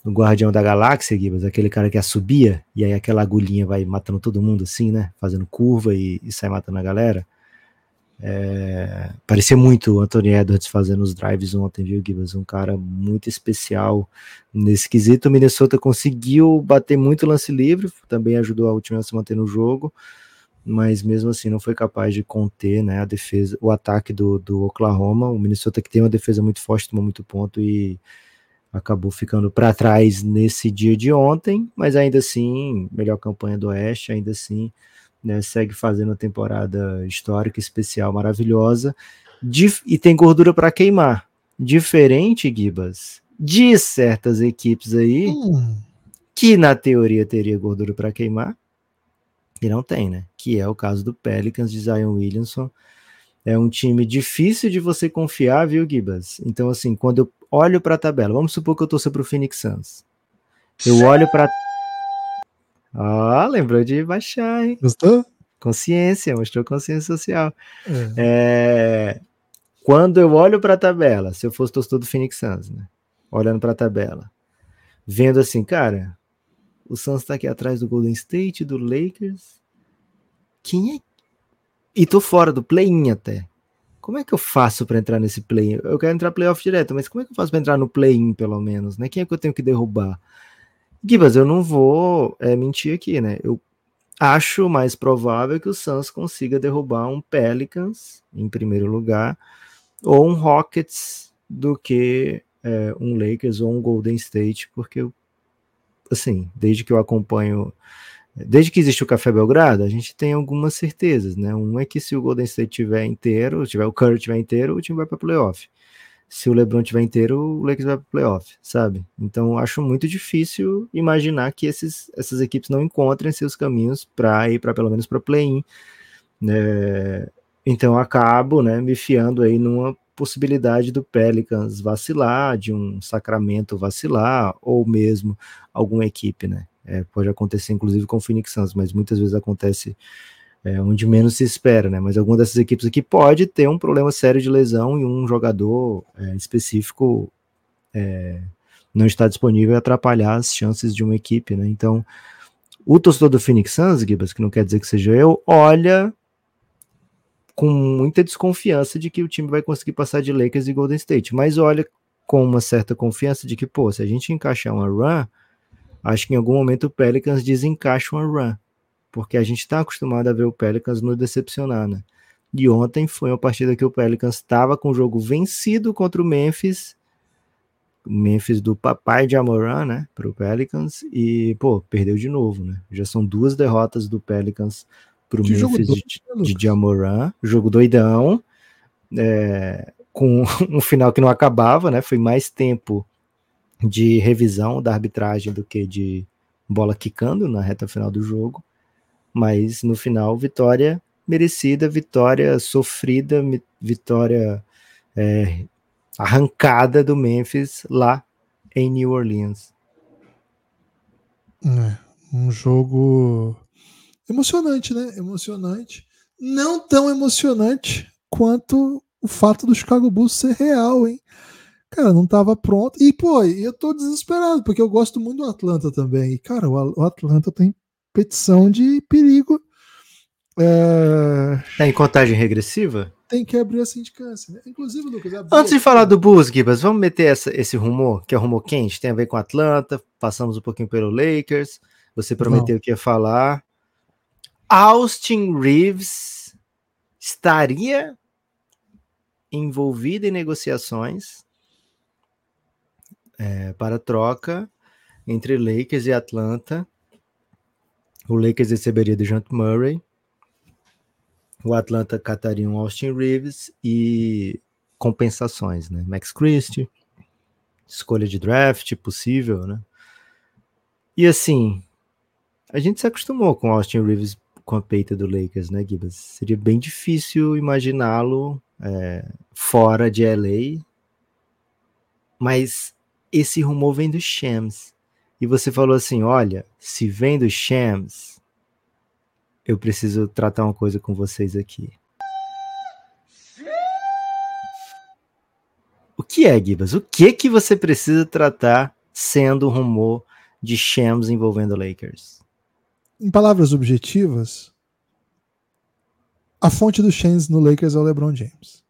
S3: no Guardião da Galáxia, Gibas, aquele cara que subia e aí aquela agulhinha vai matando todo mundo assim, né? Fazendo curva e, e sai matando a galera. É, parecia muito o Anthony Edwards fazendo os drives ontem, viu, Gibas? Um cara muito especial nesse quesito. O Minnesota conseguiu bater muito lance livre, também ajudou a última a se manter no jogo, mas mesmo assim não foi capaz de conter né, a defesa, o ataque do, do Oklahoma. O Minnesota que tem uma defesa muito forte, tomou muito ponto e acabou ficando para trás nesse dia de ontem, mas ainda assim, melhor campanha do Oeste, ainda assim, né, segue fazendo uma temporada histórica, especial, maravilhosa, e tem gordura para queimar. Diferente, Gibas, de certas equipes aí, hum. que na teoria teria gordura para queimar, e não tem, né? Que é o caso do Pelicans de Zion Williamson. É um time difícil de você confiar, viu, Gibas? Então, assim, quando eu olho para a tabela. Vamos supor que eu torço para o Phoenix Suns. Eu olho para. Ah, lembrou de baixar, hein?
S2: Gostou?
S3: Consciência, mostrou consciência social. É. É... Quando eu olho para a tabela, se eu fosse torcedor do Phoenix Suns, né? Olhando para a tabela, vendo assim, cara, o Suns está aqui atrás do Golden State, do Lakers. Quem é? E tô fora do play-in até. Como é que eu faço para entrar nesse play? Eu quero entrar playoff direto, mas como é que eu faço para entrar no play-in, pelo menos? Né? Quem é que eu tenho que derrubar? Gibas, eu não vou é, mentir aqui, né? Eu acho mais provável que o Suns consiga derrubar um Pelicans em primeiro lugar, ou um Rockets do que é, um Lakers ou um Golden State, porque assim, desde que eu acompanho Desde que existe o Café Belgrado, a gente tem algumas certezas, né? Um é que se o Golden State tiver inteiro, tiver o Curry tiver inteiro, o time vai para playoff. Se o LeBron tiver inteiro, o Lakers vai para playoff, sabe? Então acho muito difícil imaginar que esses, essas equipes não encontrem seus caminhos para ir para pelo menos para play-in. Né? Então acabo, né, me fiando aí numa possibilidade do Pelicans vacilar, de um Sacramento vacilar, ou mesmo alguma equipe, né? É, pode acontecer, inclusive, com o Phoenix Suns, mas muitas vezes acontece é, onde menos se espera, né? Mas alguma dessas equipes aqui pode ter um problema sério de lesão e um jogador é, específico é, não está disponível e atrapalhar as chances de uma equipe, né? Então, o torcedor do Phoenix Suns, Gibas, que não quer dizer que seja eu, olha com muita desconfiança de que o time vai conseguir passar de Lakers e Golden State, mas olha com uma certa confiança de que, pô, se a gente encaixar uma run, acho que em algum momento o Pelicans desencaixa uma run, porque a gente está acostumado a ver o Pelicans nos decepcionar, né? E ontem foi uma partida que o Pelicans estava com o jogo vencido contra o Memphis, o Memphis do papai de Amoran, né, para o Pelicans, e, pô, perdeu de novo, né? Já são duas derrotas do Pelicans para o Memphis doido, de, de Jamoran, jogo doidão, é, com um final que não acabava, né? Foi mais tempo de revisão da arbitragem do que de bola quicando na reta final do jogo. Mas no final, vitória merecida, vitória sofrida, vitória é, arrancada do Memphis lá em New Orleans.
S2: É, um jogo emocionante, né? Emocionante. Não tão emocionante quanto o fato do Chicago Bulls ser real, hein? Cara, não tava pronto. E, pô, eu tô desesperado, porque eu gosto muito do Atlanta também. E, cara, o Atlanta tem petição de perigo.
S3: É... Tá em contagem regressiva?
S2: tem que abrir a sindicância. Né? Inclusive, Lucas.
S3: Antes de falar do Bulls, Gibas, vamos meter essa, esse rumor, que é rumor quente, tem a ver com Atlanta. Passamos um pouquinho pelo Lakers. Você prometeu Não. que ia falar. Austin Reeves estaria envolvido em negociações é, para troca entre Lakers e Atlanta. O Lakers receberia de Jant Murray o Atlanta cataria um Austin Reeves e compensações, né? Max Christie, escolha de draft possível, né? E assim, a gente se acostumou com Austin Reeves com a peita do Lakers, né, Gibas? Seria bem difícil imaginá-lo é, fora de LA, mas esse rumor vem do Shams. E você falou assim: olha, se vem do Shams, eu preciso tratar uma coisa com vocês aqui. O que é, Gibas? O que que você precisa tratar sendo um rumor de Shams envolvendo Lakers?
S2: Em palavras objetivas, a fonte do Shams no Lakers é o LeBron James.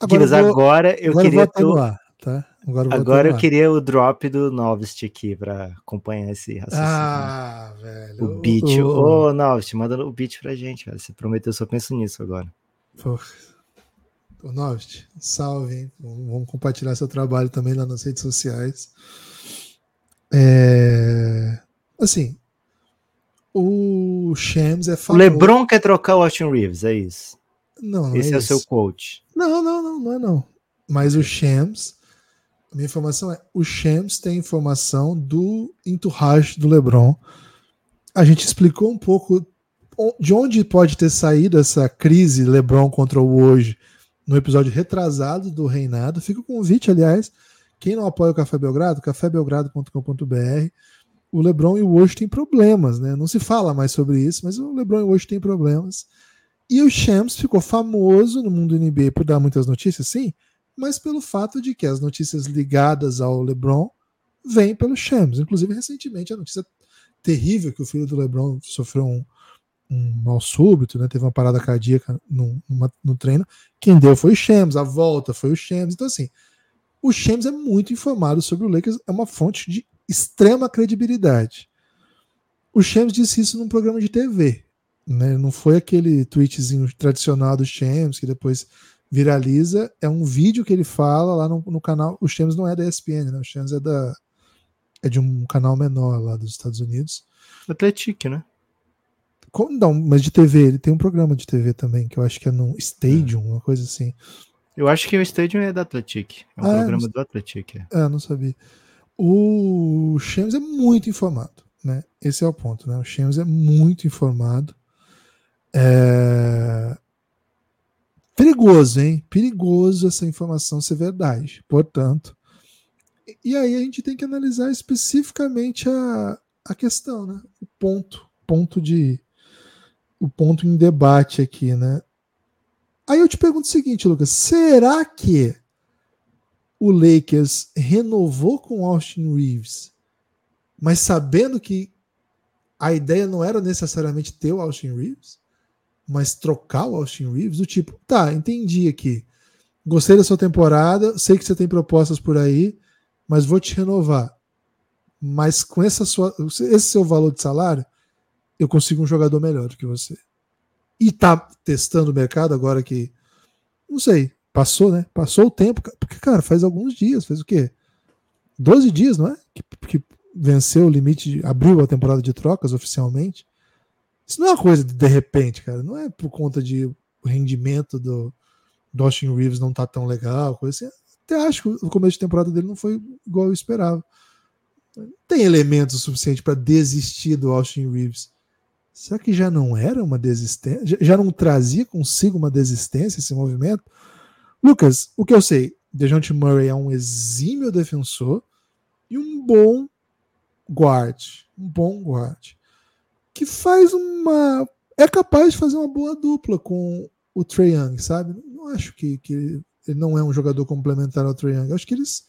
S3: Agora eu vou, agora eu agora queria.
S2: Eu vou tá?
S3: Agora, Agora eu queria o drop do Novist aqui para acompanhar esse
S2: raciocínio. Ah, velho.
S3: O beat. Ô, oh, Novist, manda o beat pra gente, cara. Você prometeu, só penso nisso agora.
S2: Porra. Ô, Novist, salve, hein? Vamos compartilhar seu trabalho também lá nas redes sociais. É... Assim, o Shams é
S3: famoso. O LeBron quer trocar o Austin Reeves, é isso?
S2: Não, não
S3: Esse
S2: é,
S3: é o seu quote.
S2: Não, não, não, não é não. Mas o Shams a minha informação é: o Shams tem informação do entourage do LeBron. A gente explicou um pouco de onde pode ter saído essa crise LeBron contra o hoje no episódio retrasado do Reinado. Fica o convite, aliás. Quem não apoia o Café Belgrado, cafébelgrado.com.br. O LeBron e o hoje têm problemas, né? Não se fala mais sobre isso, mas o LeBron e o hoje têm problemas. E o Shams ficou famoso no mundo NBA por dar muitas notícias, sim, mas pelo fato de que as notícias ligadas ao LeBron vêm pelo Shams. Inclusive, recentemente, a notícia terrível que o filho do LeBron sofreu um, um mal súbito, né? teve uma parada cardíaca no, no treino. Quem deu foi o Shams, a volta foi o Shams. Então, assim, o Shams é muito informado sobre o Lakers, é uma fonte de extrema credibilidade. O Shams disse isso num programa de TV. Né? Não foi aquele tweetzinho tradicional do Shams que depois viraliza é um vídeo que ele fala lá no, no canal. O Shams não é da ESPN, né? O Shams é da é de um canal menor lá dos Estados Unidos.
S3: Atletic, né?
S2: Não, mas de TV, ele tem um programa de TV também, que eu acho que é no Stadium, é. uma coisa assim.
S3: Eu acho que o Stadium é da Atletic. É um ah, programa é, do Atletic. É.
S2: é, não sabia. O Shams é muito informado, né? Esse é o ponto, né? O Shams é muito informado. É... Perigoso, hein? Perigoso essa informação ser verdade. Portanto, e aí a gente tem que analisar especificamente a, a questão, né? O ponto, ponto de o ponto em debate aqui, né? Aí eu te pergunto o seguinte, Lucas, será que o Lakers renovou com Austin Reeves, mas sabendo que a ideia não era necessariamente ter o Austin Reeves? Mas trocar o Austin Reeves, do tipo, tá, entendi aqui. Gostei da sua temporada, sei que você tem propostas por aí, mas vou te renovar. Mas com essa sua, esse seu valor de salário, eu consigo um jogador melhor do que você. E tá testando o mercado agora que, não sei, passou, né? Passou o tempo, porque, cara, faz alguns dias, faz o quê? 12 dias, não é? Que, que venceu o limite, abriu a temporada de trocas oficialmente. Isso não é uma coisa de, de repente, cara. Não é por conta de o rendimento do, do Austin Reeves não tá tão legal, coisa assim. Até acho que o começo de temporada dele não foi igual eu esperava. Tem elementos suficientes para desistir do Austin Reeves. Será que já não era uma desistência? Já não trazia consigo uma desistência esse movimento? Lucas, o que eu sei, DeJounte Murray é um exímio defensor e um bom guard. Um bom guard que faz uma. É capaz de fazer uma boa dupla com o Trae Young, sabe? Não acho que, que ele não é um jogador complementar ao Trae Young. Eu acho que eles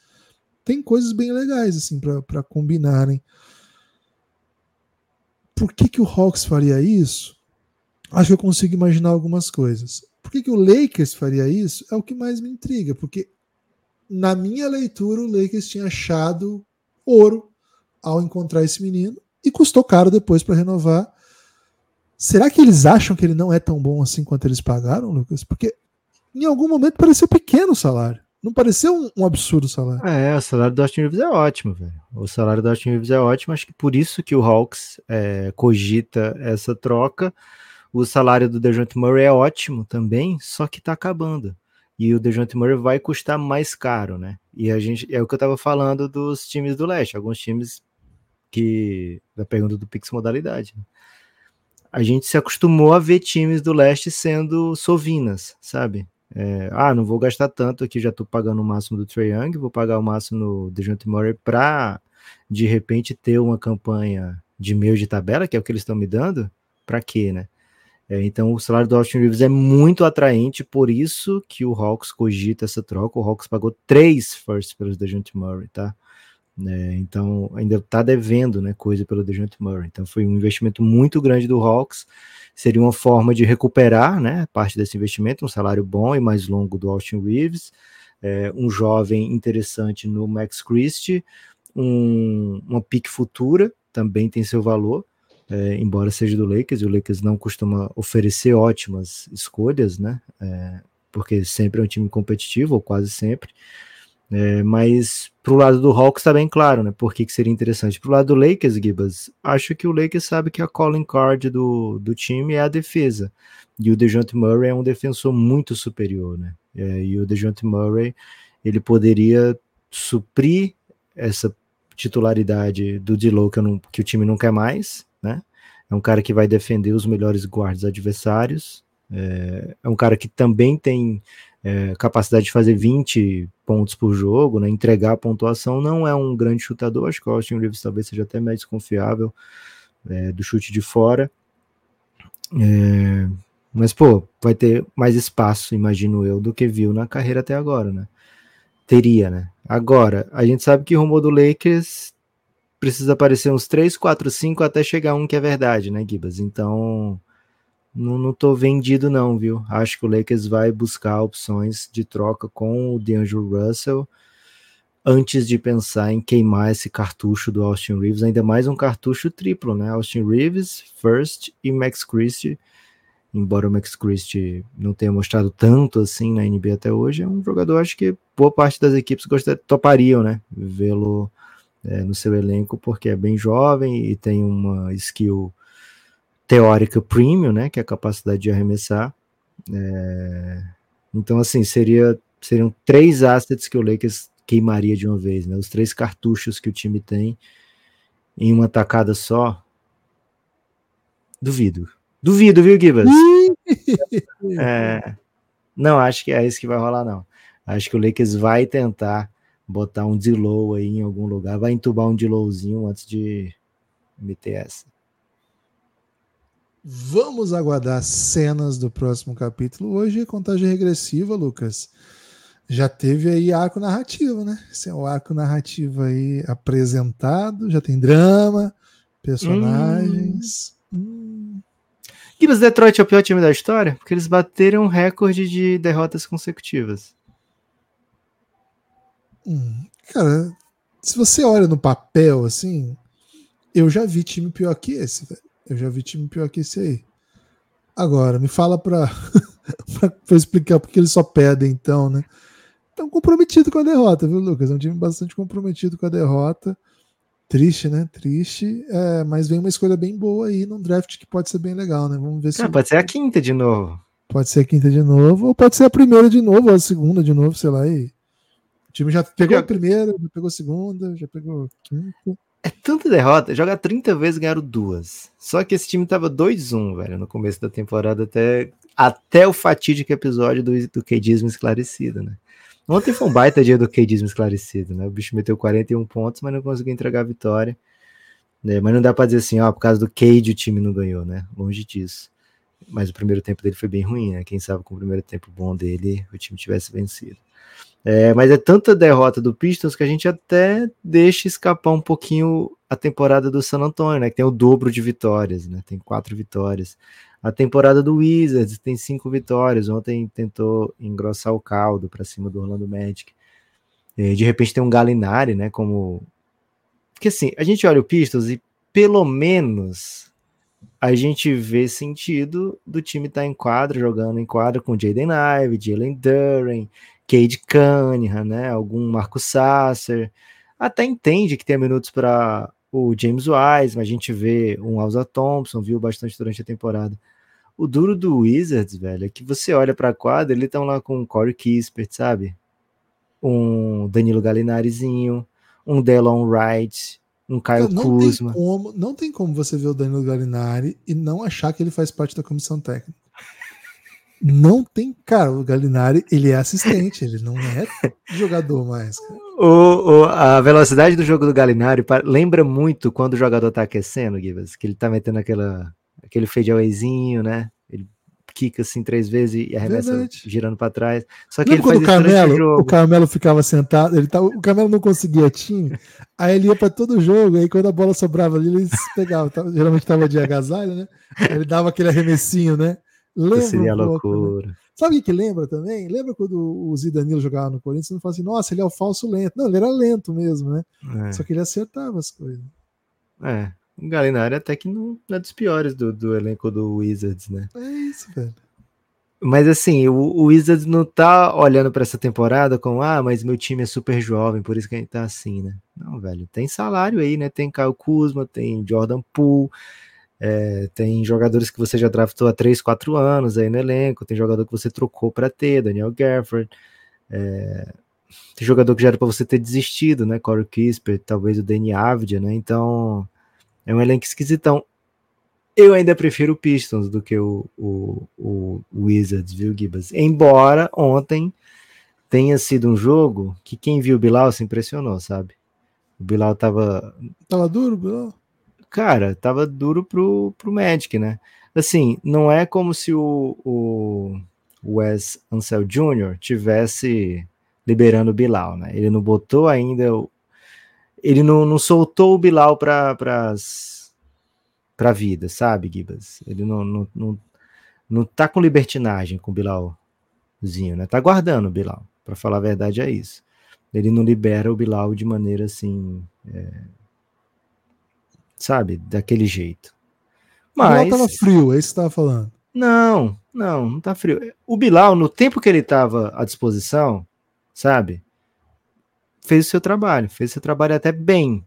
S2: têm coisas bem legais assim para combinarem. por que, que o Hawks faria isso? Acho que eu consigo imaginar algumas coisas. Por que, que o Lakers faria isso? É o que mais me intriga, porque na minha leitura, o Lakers tinha achado ouro ao encontrar esse menino e custou caro depois para renovar. Será que eles acham que ele não é tão bom assim quanto eles pagaram, Lucas? Porque em algum momento pareceu pequeno o salário. Não pareceu um, um absurdo o salário.
S3: É, o salário do Austin Reeves é ótimo, velho. O salário do Austin Reeves é ótimo. Acho que por isso que o Hawks é, cogita essa troca. O salário do DeJounte Murray é ótimo também, só que tá acabando. E o DeJounte Murray vai custar mais caro, né? E a gente é o que eu tava falando dos times do leste, alguns times que da pergunta do Pix modalidade. Né? A gente se acostumou a ver times do leste sendo sovinas, sabe? É, ah, não vou gastar tanto aqui, já tô pagando o máximo do Trae Young, vou pagar o máximo no DeJounte Murray para de repente ter uma campanha de meio de tabela, que é o que eles estão me dando, para quê, né? É, então o salário do Austin Reeves é muito atraente, por isso que o Hawks cogita essa troca. O Hawks pagou três firsts pelos DeJounte Murray, tá? É, então ainda está devendo né, coisa pelo DeJounte Murray. Então foi um investimento muito grande do Hawks. Seria uma forma de recuperar né, parte desse investimento, um salário bom e mais longo do Austin Reeves, é, um jovem interessante no Max Christie, um, uma pique futura também tem seu valor é, embora seja do Lakers, e o Lakers não costuma oferecer ótimas escolhas, né? É, porque sempre é um time competitivo, ou quase sempre. É, mas pro lado do Hawks está bem claro, né? Por que, que seria interessante. Pro lado do Lakers, Gibas, acho que o Lakers sabe que a calling card do, do time é a defesa. E o DeJounte Murray é um defensor muito superior, né? É, e o DeJounte Murray, ele poderia suprir essa titularidade do D'Lo que, que o time não quer mais, né? É um cara que vai defender os melhores guardas adversários. É, é um cara que também tem é, capacidade de fazer 20 pontos por jogo, né? Entregar a pontuação. Não é um grande chutador. Acho que o Austin Reeves talvez seja até mais confiável é, do chute de fora. É, mas, pô, vai ter mais espaço, imagino eu, do que viu na carreira até agora, né? Teria, né? Agora, a gente sabe que o rumor do Lakers precisa aparecer uns 3, 4, 5 até chegar um que é verdade, né, Gibas? Então, não, não tô vendido não, viu? Acho que o Lakers vai buscar opções de troca com o DeAngelo Russell antes de pensar em queimar esse cartucho do Austin Reeves, ainda mais um cartucho triplo, né? Austin Reeves, First e Max Christie. Embora o Max Christie não tenha mostrado tanto assim na NBA até hoje, é um jogador acho que boa parte das equipes gostaria, topariam, né? Vê-lo é, no seu elenco, porque é bem jovem e tem uma skill teórica premium, né, que é a capacidade de arremessar. É, então, assim, seria, seriam três assets que o Lakers queimaria de uma vez, né, os três cartuchos que o time tem em uma tacada só. Duvido. Duvido, viu, Gibas? é, não, acho que é isso que vai rolar, não. Acho que o Lakers vai tentar botar um Dilow aí em algum lugar, vai entubar um Dilowzinho antes de meter essa.
S2: Vamos aguardar cenas do próximo capítulo. Hoje é contagem regressiva, Lucas. Já teve aí arco narrativo, né? Esse é o arco narrativo aí apresentado, já tem drama, personagens. Hum.
S3: Hum. Detroit é o pior time da história? Porque eles bateram um recorde de derrotas consecutivas.
S2: Hum, cara, se você olha no papel, assim, eu já vi time pior que esse, velho. Eu já vi time pior que esse aí. Agora, me fala pra explicar porque eles só pedem, então, né? Estão comprometidos com a derrota, viu, Lucas? É um time bastante comprometido com a derrota. Triste, né? Triste. É, mas vem uma escolha bem boa aí num draft que pode ser bem legal, né? Vamos ver se.
S3: Ah, pode ser a quinta de novo.
S2: Pode ser a quinta de novo, ou pode ser a primeira de novo, ou a segunda de novo, sei lá. E o time já pegou a primeira, já pegou a segunda, já pegou a quinta.
S3: É tanta derrota, joga 30 vezes ganharam duas. Só que esse time tava 2-1, velho, no começo da temporada, até, até o fatídico episódio do, do Kedismo esclarecido, né? Ontem foi um baita dia do Kedismo esclarecido, né? O bicho meteu 41 pontos, mas não conseguiu entregar a vitória. Né? Mas não dá pra dizer assim, ó, por causa do Cade o time não ganhou, né? Longe disso. mas o primeiro tempo dele foi bem ruim, né? Quem sabe com o primeiro tempo bom dele o time tivesse vencido. É, mas é tanta derrota do Pistons que a gente até deixa escapar um pouquinho a temporada do San Antonio, né? Que tem o dobro de vitórias, né? Tem quatro vitórias. A temporada do Wizards tem cinco vitórias. Ontem tentou engrossar o caldo para cima do Orlando Magic. E de repente tem um Galinari, né? Como. Porque assim, a gente olha o Pistons e pelo menos a gente vê sentido do time estar tá em quadra, jogando em quadra com Jaden Ive, Jalen Duren, Cade Cunningham, né? Algum Marco Sasser. Até entende que tem minutos para o James Wise, mas a gente vê um Alza Thompson, viu bastante durante a temporada. O duro do Wizards, velho, é que você olha para a quadra, eles estão lá com o Corey Kispert, sabe? Um Danilo Galinarizinho, um Delon Wright, um Caio não Kuzma.
S2: Tem como, não tem como você ver o Danilo Galinari e não achar que ele faz parte da comissão técnica. Não tem, cara, o Galinari, ele é assistente, ele não é jogador mais.
S3: O, o, a velocidade do jogo do Galinari lembra muito quando o jogador tá aquecendo, Gibas, que ele tá metendo aquela, aquele fadeawayzinho, né? Ele quica assim três vezes e arremessa Verdade. girando para trás. Só que
S2: faz o Carmelo, o, o Carmelo ficava sentado, ele tá, o Carmelo não conseguia time, aí ele ia para todo jogo, aí quando a bola sobrava ali, ele pegava, geralmente tava de agasalho, né? Ele dava aquele arremessinho, né?
S3: Lembra seria um né? loucura. Né?
S2: Sabe o que lembra também? Lembra quando o Zidanilo jogava no Corinthians? Você fala assim, nossa, ele é o falso lento. Não, ele era lento mesmo, né? É. Só que ele acertava as coisas.
S3: É, o Galinari até que não é dos piores do, do elenco do Wizards, né?
S2: É isso, velho.
S3: Mas assim, o, o Wizards não tá olhando para essa temporada como, ah, mas meu time é super jovem, por isso que a gente tá assim, né? Não, velho, tem salário aí, né? Tem Caio Kuzma, tem Jordan Poole, é, tem jogadores que você já draftou há 3, 4 anos aí no elenco, tem jogador que você trocou para ter, Daniel Gafford, é, tem jogador que já era para você ter desistido, né? Corey Kisper, talvez o Danny Avdia, né? Então é um elenco esquisitão. Eu ainda prefiro o Pistons do que o, o, o Wizards, viu, Gibas? Embora ontem tenha sido um jogo que quem viu o Bilal se impressionou, sabe? O Bilal tava.
S2: Tava duro, Bilal?
S3: Cara, tava duro pro, pro Magic, né? Assim, não é como se o, o Wes Ansel Jr. tivesse liberando o Bilal, né? Ele não botou ainda, ele não, não soltou o Bilal para para vida, sabe, Gibas? Ele não, não, não, não tá com libertinagem com o Bilalzinho, né? Tá guardando o Bilal, para falar a verdade é isso. Ele não libera o Bilal de maneira assim é, sabe? Daquele jeito.
S2: Mas. O Bilal tava frio, é isso que você tava falando.
S3: Não, não, não tá frio. O Bilal, no tempo que ele tava à disposição, sabe? Fez o seu trabalho, fez o seu trabalho até bem.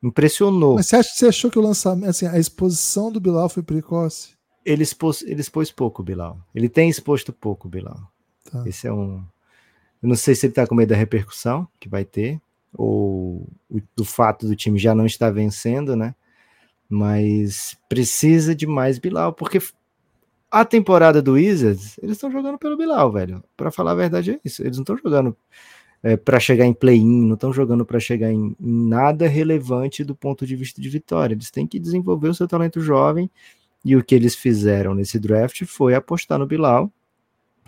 S3: Impressionou.
S2: Mas você, acha, você achou que o lançamento, assim, a exposição do Bilal foi precoce?
S3: Ele expôs, ele expôs pouco, Bilal. Ele tem exposto pouco, Bilal. Tá. Esse é um. Eu não sei se ele tá com medo da repercussão que vai ter ou do fato do time já não estar vencendo, né? Mas precisa de mais Bilal, porque a temporada do Wizards, eles estão jogando pelo Bilal, velho. Para falar a verdade é isso. Eles não estão jogando é, para chegar em play-in, não estão jogando para chegar em, em, nada relevante do ponto de vista de vitória. Eles têm que desenvolver o seu talento jovem e o que eles fizeram nesse draft foi apostar no Bilal.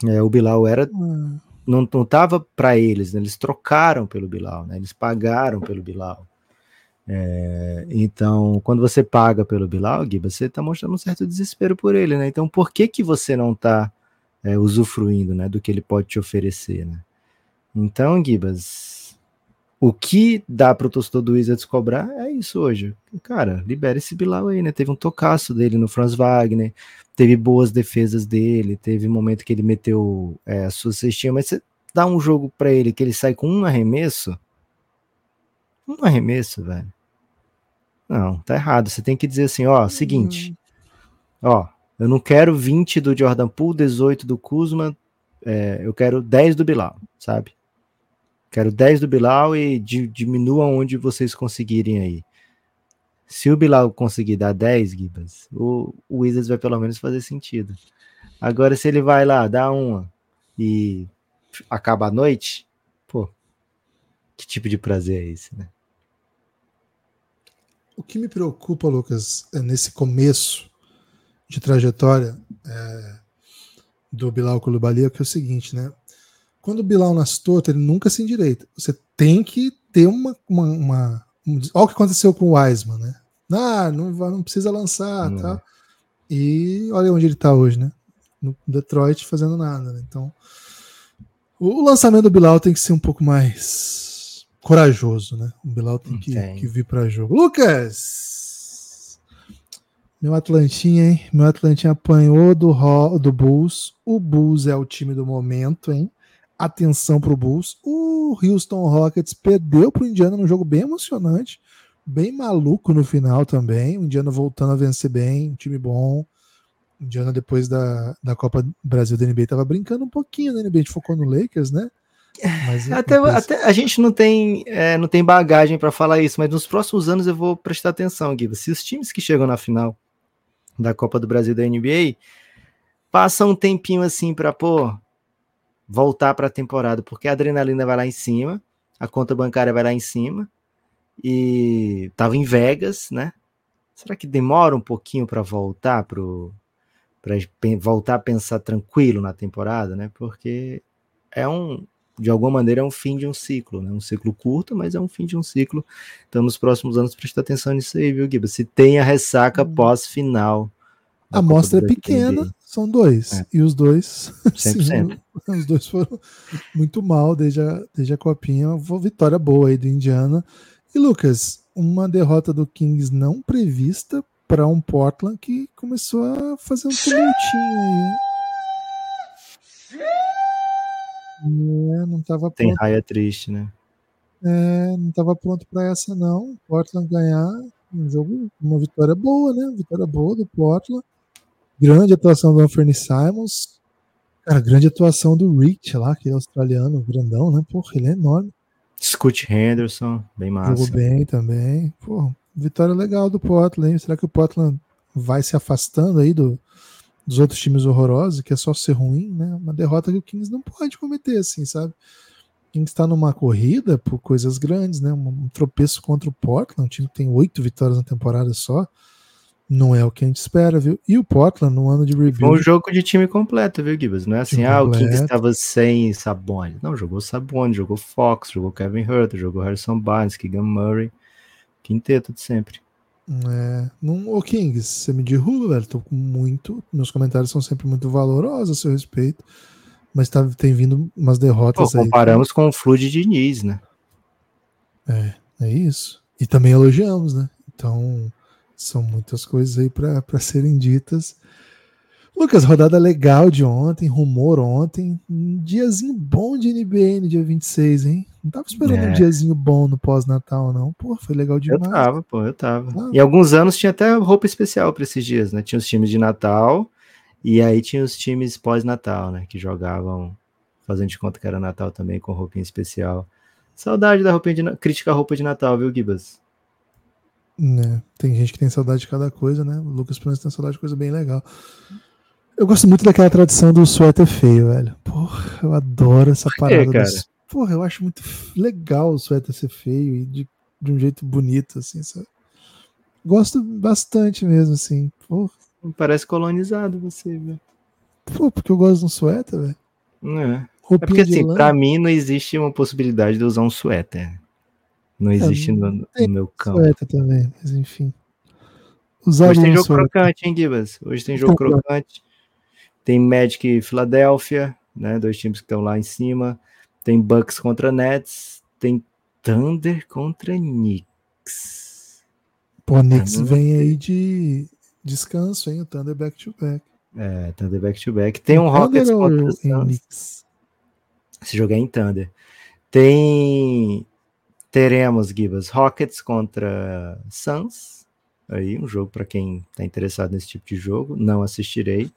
S3: É, o Bilal era hum não estava para eles, né? eles trocaram pelo Bilal, né? eles pagaram pelo Bilal. É, então, quando você paga pelo Bilal, Gui, você está mostrando um certo desespero por ele, né? Então, por que que você não está é, usufruindo, né, do que ele pode te oferecer, né? Então, Gibas, o que dá para o torcedor do Wizards cobrar é isso hoje. Cara, libera esse Bilal aí, né? Teve um tocaço dele no Franz Wagner, teve boas defesas dele, teve um momento que ele meteu é, a sua cestinha, mas você dá um jogo para ele que ele sai com um arremesso, um arremesso, velho. Não, tá errado. Você tem que dizer assim, ó, seguinte, ó, eu não quero 20 do Jordan Poole, 18 do Kuzma, é, eu quero 10 do Bilal, sabe? Quero 10 do Bilal e diminua onde vocês conseguirem aí. Se o Bilal conseguir dar 10 Gibas, o, o Wizards vai pelo menos fazer sentido. Agora, se ele vai lá, dar uma e acaba a noite, pô, que tipo de prazer é esse, né?
S2: O que me preocupa, Lucas, é nesse começo de trajetória, é, do Bilal Koulibaly é que é o seguinte, né? Quando o Bilal nasce torto, ele nunca se endireita. Você tem que ter uma. uma, uma um, olha o que aconteceu com o Wiseman, né? Ah, não, não precisa lançar, tá? E olha onde ele tá hoje, né? No Detroit fazendo nada, né? Então, o lançamento do Bilal tem que ser um pouco mais corajoso, né? O Bilal tem que, que vir para jogo. Lucas! Meu Atlantinha, hein? Meu Atlantinha apanhou do, do Bulls. O Bulls é o time do momento, hein? atenção para o Bulls. O Houston Rockets perdeu para o Indiana num jogo bem emocionante, bem maluco no final também. O Indiana voltando a vencer bem, um time bom. O Indiana, depois da, da Copa Brasil da NBA, estava brincando um pouquinho na NBA. A gente focou no Lakers, né?
S3: Mas, até, até, a gente não tem, é, não tem bagagem para falar isso, mas nos próximos anos eu vou prestar atenção, Guiba. Se os times que chegam na final da Copa do Brasil da NBA passam um tempinho assim para, pô, voltar para a temporada, porque a adrenalina vai lá em cima, a conta bancária vai lá em cima, e tava em Vegas, né? Será que demora um pouquinho para voltar para voltar a pensar tranquilo na temporada, né? Porque é um de alguma maneira é um fim de um ciclo, né? Um ciclo curto, mas é um fim de um ciclo. Então, nos próximos anos, presta atenção nisso aí, viu, Giba? Se tem a ressaca hum. pós-final.
S2: A amostra é pequena, são dois. É. E os dois. Sim, os dois foram muito mal desde a, desde a copinha. Uma vitória boa aí do Indiana. E Lucas, uma derrota do Kings não prevista para um Portland que começou a fazer um tumultinho aí. É, não tava
S3: Tem raia triste, né?
S2: É, não estava pronto para essa não. Portland ganhar um jogo, uma vitória boa, né? Vitória boa do Portland. Grande atuação do Anthony Simons. Cara, grande atuação do Rich lá, que é australiano, grandão, né? Porra, ele é enorme.
S3: Scott Henderson, bem massa.
S2: Jogou bem também. Pô, vitória legal do Portland. Será que o Portland vai se afastando aí do, dos outros times horrorosos, que é só ser ruim, né? Uma derrota que o Kings não pode cometer, assim, sabe? O Kings está numa corrida por coisas grandes, né? Um, tropeço contra o Portland, um time que tem oito vitórias na temporada só. Não é o que a gente espera, viu? E o Portland, no ano de rebuild...
S3: Foi um jogo de time completo, viu, Gibbs? Não é assim, ah, o Kings estava sem Sabonis. Não, jogou Sabonis, jogou Fox, jogou Kevin Hurt, jogou Harrison Barnes, Keegan Murray. Quinteto de sempre.
S2: É, não, ô Kings, você me derruba, velho. Tô com muito. Meus comentários são sempre muito valorosos a seu respeito. Mas tá, tem vindo umas derrotas
S3: Pô, aí. Comparamos com o Flu de Diniz, né?
S2: É, é isso. E também elogiamos, né? Então, são muitas coisas aí para serem ditas. Lucas, rodada legal de ontem, rumor ontem. Um diazinho bom de NBA no dia 26, hein? Não tava esperando é. um diazinho bom no pós-natal, não. Pô, foi legal demais.
S3: Eu tava, pô, eu tava. Ah. E alguns anos tinha até roupa especial para esses dias, né? Tinha os times de Natal e aí tinha os times pós-Natal, né? Que jogavam, fazendo de conta que era Natal também, com roupinha especial. Saudade da roupinha de crítica roupa de Natal, viu, Gibas?
S2: Né? Tem gente que tem saudade de cada coisa, né? O Lucas Pranz tem saudade de coisa bem legal. Eu gosto muito daquela tradição do suéter feio, velho. Porra, eu adoro essa parada. É, cara? Porra, eu acho muito legal o suéter ser feio e de, de um jeito bonito, assim, sabe? Gosto bastante mesmo, assim. Porra.
S3: Parece colonizado você, velho.
S2: Pô, porque eu gosto de um suéter, velho.
S3: É. é porque, assim, lã. pra mim não existe uma possibilidade de usar um suéter. Não existe é, no, no meu campo.
S2: também, mas enfim.
S3: Usar Hoje tem jogo crocante, hein, Gibas? Hoje tem jogo então, crocante. Tem Magic e Filadélfia, né? Dois times que estão lá em cima. Tem Bucks contra Nets. Tem Thunder contra Knicks.
S2: Pô, Knicks Thunder. vem aí de descanso, hein? O Thunder back-to-back.
S3: É, Thunder back-to-back. Tem um Rockets contra Knicks. Esse jogo é em Thunder. Tem Teremos, Gibas, Rockets contra Suns. Aí, um jogo para quem está interessado nesse tipo de jogo. Não assistirei.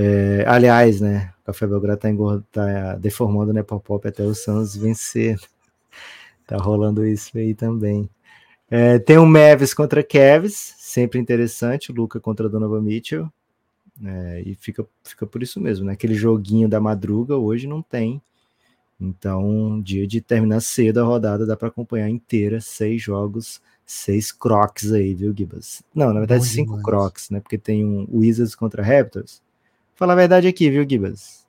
S3: É, aliás, né? O Café Belgrado está tá deformando né, pop-up até o Suns vencer. tá rolando isso aí também. É, tem o Mavis contra Cavs, sempre interessante. Luca contra Donovan Mitchell. É, e fica, fica por isso mesmo, né? Aquele joguinho da madruga hoje não tem. Então, dia de terminar cedo a rodada, dá para acompanhar inteira, seis jogos, seis crocs aí, viu, Gibas? Não, na verdade, Bom cinco demais. crocs, né? Porque tem um Wizards contra Raptors, Falar a verdade aqui, viu, Gibas?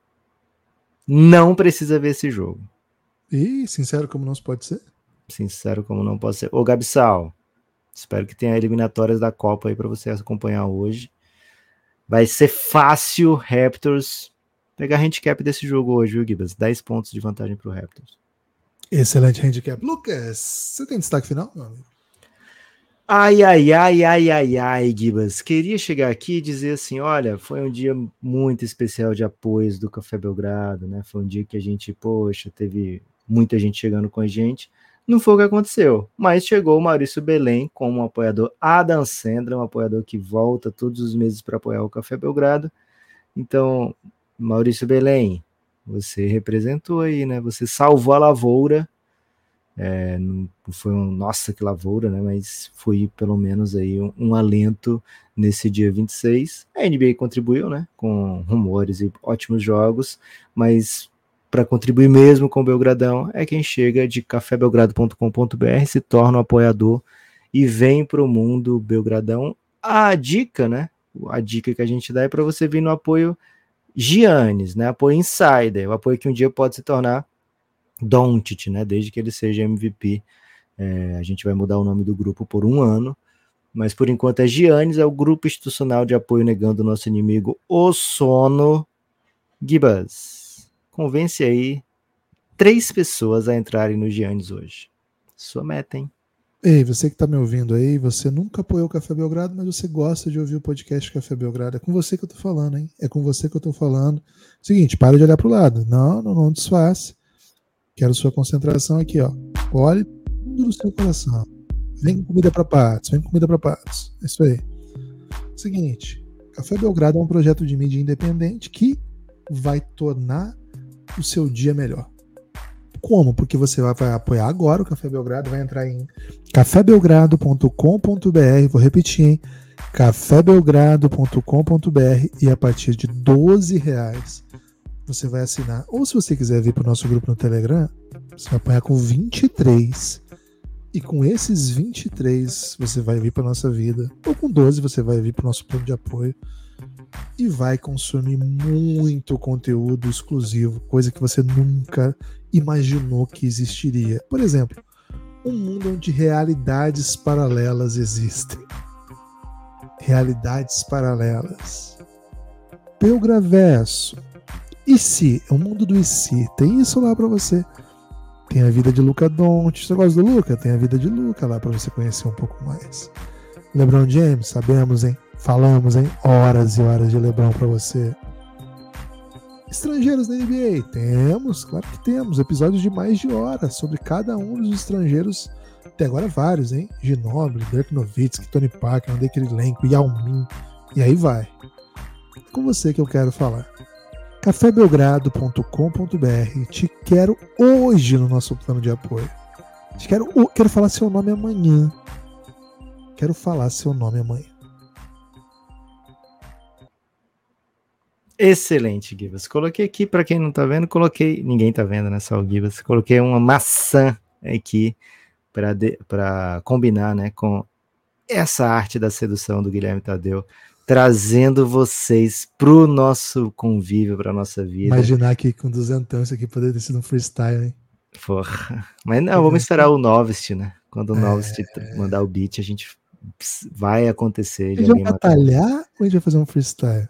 S3: Não precisa ver esse jogo.
S2: E sincero como não pode ser?
S3: Sincero como não pode ser. Ô, Gabsal, espero que tenha eliminatórias da Copa aí para você acompanhar hoje. Vai ser fácil, Raptors, pegar handicap desse jogo hoje, viu, Gibas? 10 pontos de vantagem pro Raptors.
S2: Excelente handicap. Lucas, você tem destaque final, meu amigo?
S3: Ai, ai, ai, ai, ai, ai, Gibas. Queria chegar aqui e dizer assim: olha, foi um dia muito especial de apoios do Café Belgrado, né? Foi um dia que a gente, poxa, teve muita gente chegando com a gente. Não foi o que aconteceu, mas chegou o Maurício Belém como um apoiador, Adam Sandra, um apoiador que volta todos os meses para apoiar o Café Belgrado. Então, Maurício Belém, você representou aí, né? Você salvou a lavoura. É, não foi um nossa que lavoura, né? Mas foi pelo menos aí um, um alento nesse dia 26. A NBA contribuiu, né? Com rumores e ótimos jogos, mas para contribuir mesmo com o Belgradão é quem chega de cafébelgrado.com.br, se torna um apoiador e vem para o mundo Belgradão. A dica, né? A dica que a gente dá é para você vir no apoio Giannis, né? Apoio insider, o apoio que um dia pode se tornar Doncic, né? Desde que ele seja MVP. É, a gente vai mudar o nome do grupo por um ano, mas por enquanto é Giannis, é o grupo institucional de apoio negando o nosso inimigo, o sono. Gibas, convence aí três pessoas a entrarem no Giannis hoje. Sua meta, hein?
S2: Ei, você que está me ouvindo aí, você nunca apoiou o Café Belgrado, mas você gosta de ouvir o podcast Café Belgrado. É com você que eu tô falando, hein? É com você que eu tô falando. Seguinte, para de olhar pro lado. Não, não, não desface. Quero sua concentração aqui, ó. Olhe tudo no seu coração. Vem com comida para patos, vem com comida para patos. É isso aí. Seguinte, Café Belgrado é um projeto de mídia independente que vai tornar o seu dia melhor. Como? Porque você vai, vai apoiar agora o Café Belgrado, vai entrar em cafébelgrado.com.br, vou repetir, hein? cafébelgrado.com.br e a partir de 12 reais você vai assinar. Ou se você quiser vir para o nosso grupo no Telegram, você vai apoiar com 23. E com esses 23 você vai vir para nossa vida. Ou com 12 você vai vir para o nosso plano de apoio e vai consumir muito conteúdo exclusivo, coisa que você nunca imaginou que existiria. Por exemplo, um mundo onde realidades paralelas existem. Realidades paralelas. Belgraverso. E se? É o mundo do e se. Tem isso lá para você. Tem a vida de Luca Doncic. Você gosta do Luca? Tem a vida de Luca lá para você conhecer um pouco mais. LeBron James, sabemos, hein? Falamos, hein? Horas e horas de LeBron para você. Estrangeiros na NBA? Temos, claro que temos. Episódios de mais de hora sobre cada um dos estrangeiros. Até agora vários, hein? Ginobili, Dirk Nowitzki, Tony Parker, Andrei Kirilenko, Yao Ming. E aí vai. É com você que eu quero falar. cafébelgrado.com.br Te quero hoje no nosso plano de apoio. Te quero, quero falar seu nome amanhã. Quero falar seu nome amanhã.
S3: Excelente, Gibas. Coloquei aqui, para quem não tá vendo, coloquei. Ninguém tá vendo, né? Só o Gibas. Coloquei uma maçã aqui para combinar né, com essa arte da sedução do Guilherme Tadeu, trazendo vocês pro nosso convívio, pra nossa vida.
S2: Imaginar que com duzentão isso aqui poderia ter sido um freestyle, hein?
S3: Porra. Mas não, vamos esperar o Novist, né? Quando o é... Novist mandar o beat, a gente vai acontecer.
S2: A gente vai batalhar ou a gente vai fazer um freestyle?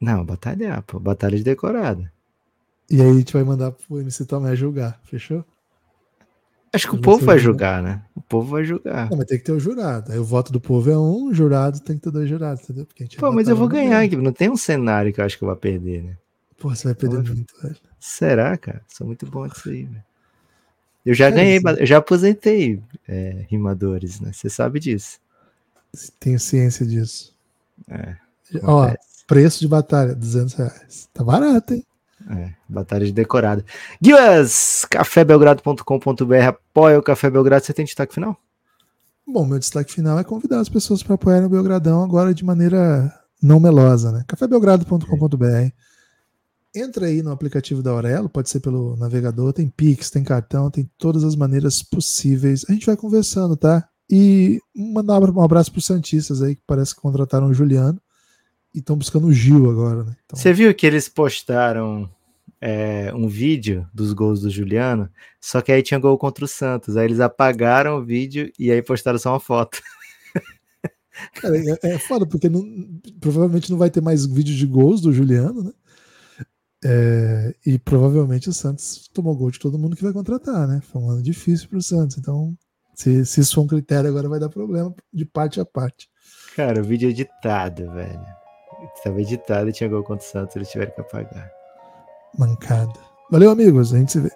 S3: Não, batalhar, pô. Batalha de decorada.
S2: E aí a gente vai mandar pro MC Tomé julgar, fechou?
S3: Acho que o povo vai julgar, né? O povo vai julgar.
S2: Não, mas tem que ter o jurado. Aí o voto do povo é um, jurado tem que ter dois jurados, entendeu?
S3: Porque a gente Pô, mas eu vou ganhar aqui. Não tem um cenário que eu acho que eu vou perder, né?
S2: Pô, você vai perder Pô, muito, velho.
S3: Será, cara? Sou muito bom nisso aí, velho. Eu já é ganhei, isso. eu já aposentei é, rimadores, né? Você sabe disso.
S2: Tenho ciência disso.
S3: É.
S2: Ó, Preço de batalha, 200 reais. Tá barato, hein?
S3: É, batalha de decorada. Guias, cafébelgrado.com.br, apoia o Café Belgrado. Você tem destaque final?
S2: Bom, meu destaque final é convidar as pessoas para apoiar o Belgradão agora de maneira não melosa, né? cafébelgrado.com.br. Entra aí no aplicativo da Aurelo, pode ser pelo navegador, tem Pix, tem cartão, tem todas as maneiras possíveis. A gente vai conversando, tá? E mandar um abraço para os Santistas aí, que parece que contrataram o Juliano e estão buscando o Gil agora, né?
S3: Então... Você viu que eles postaram é, um vídeo dos gols do Juliano, só que aí tinha gol contra o Santos. Aí eles apagaram o vídeo e aí postaram só uma foto.
S2: Cara, é, é foda, porque não, provavelmente não vai ter mais vídeo de gols do Juliano, né? É, e provavelmente o Santos tomou gol de todo mundo que vai contratar, né? Foi um ano difícil para o Santos. Então, se, se isso for um critério, agora vai dar problema de parte a parte.
S3: Cara, o vídeo é editado, velho. Estava editado e tinha gol contra o Santos, eles tiveram que apagar.
S2: Mancada. Valeu, amigos. A gente se vê.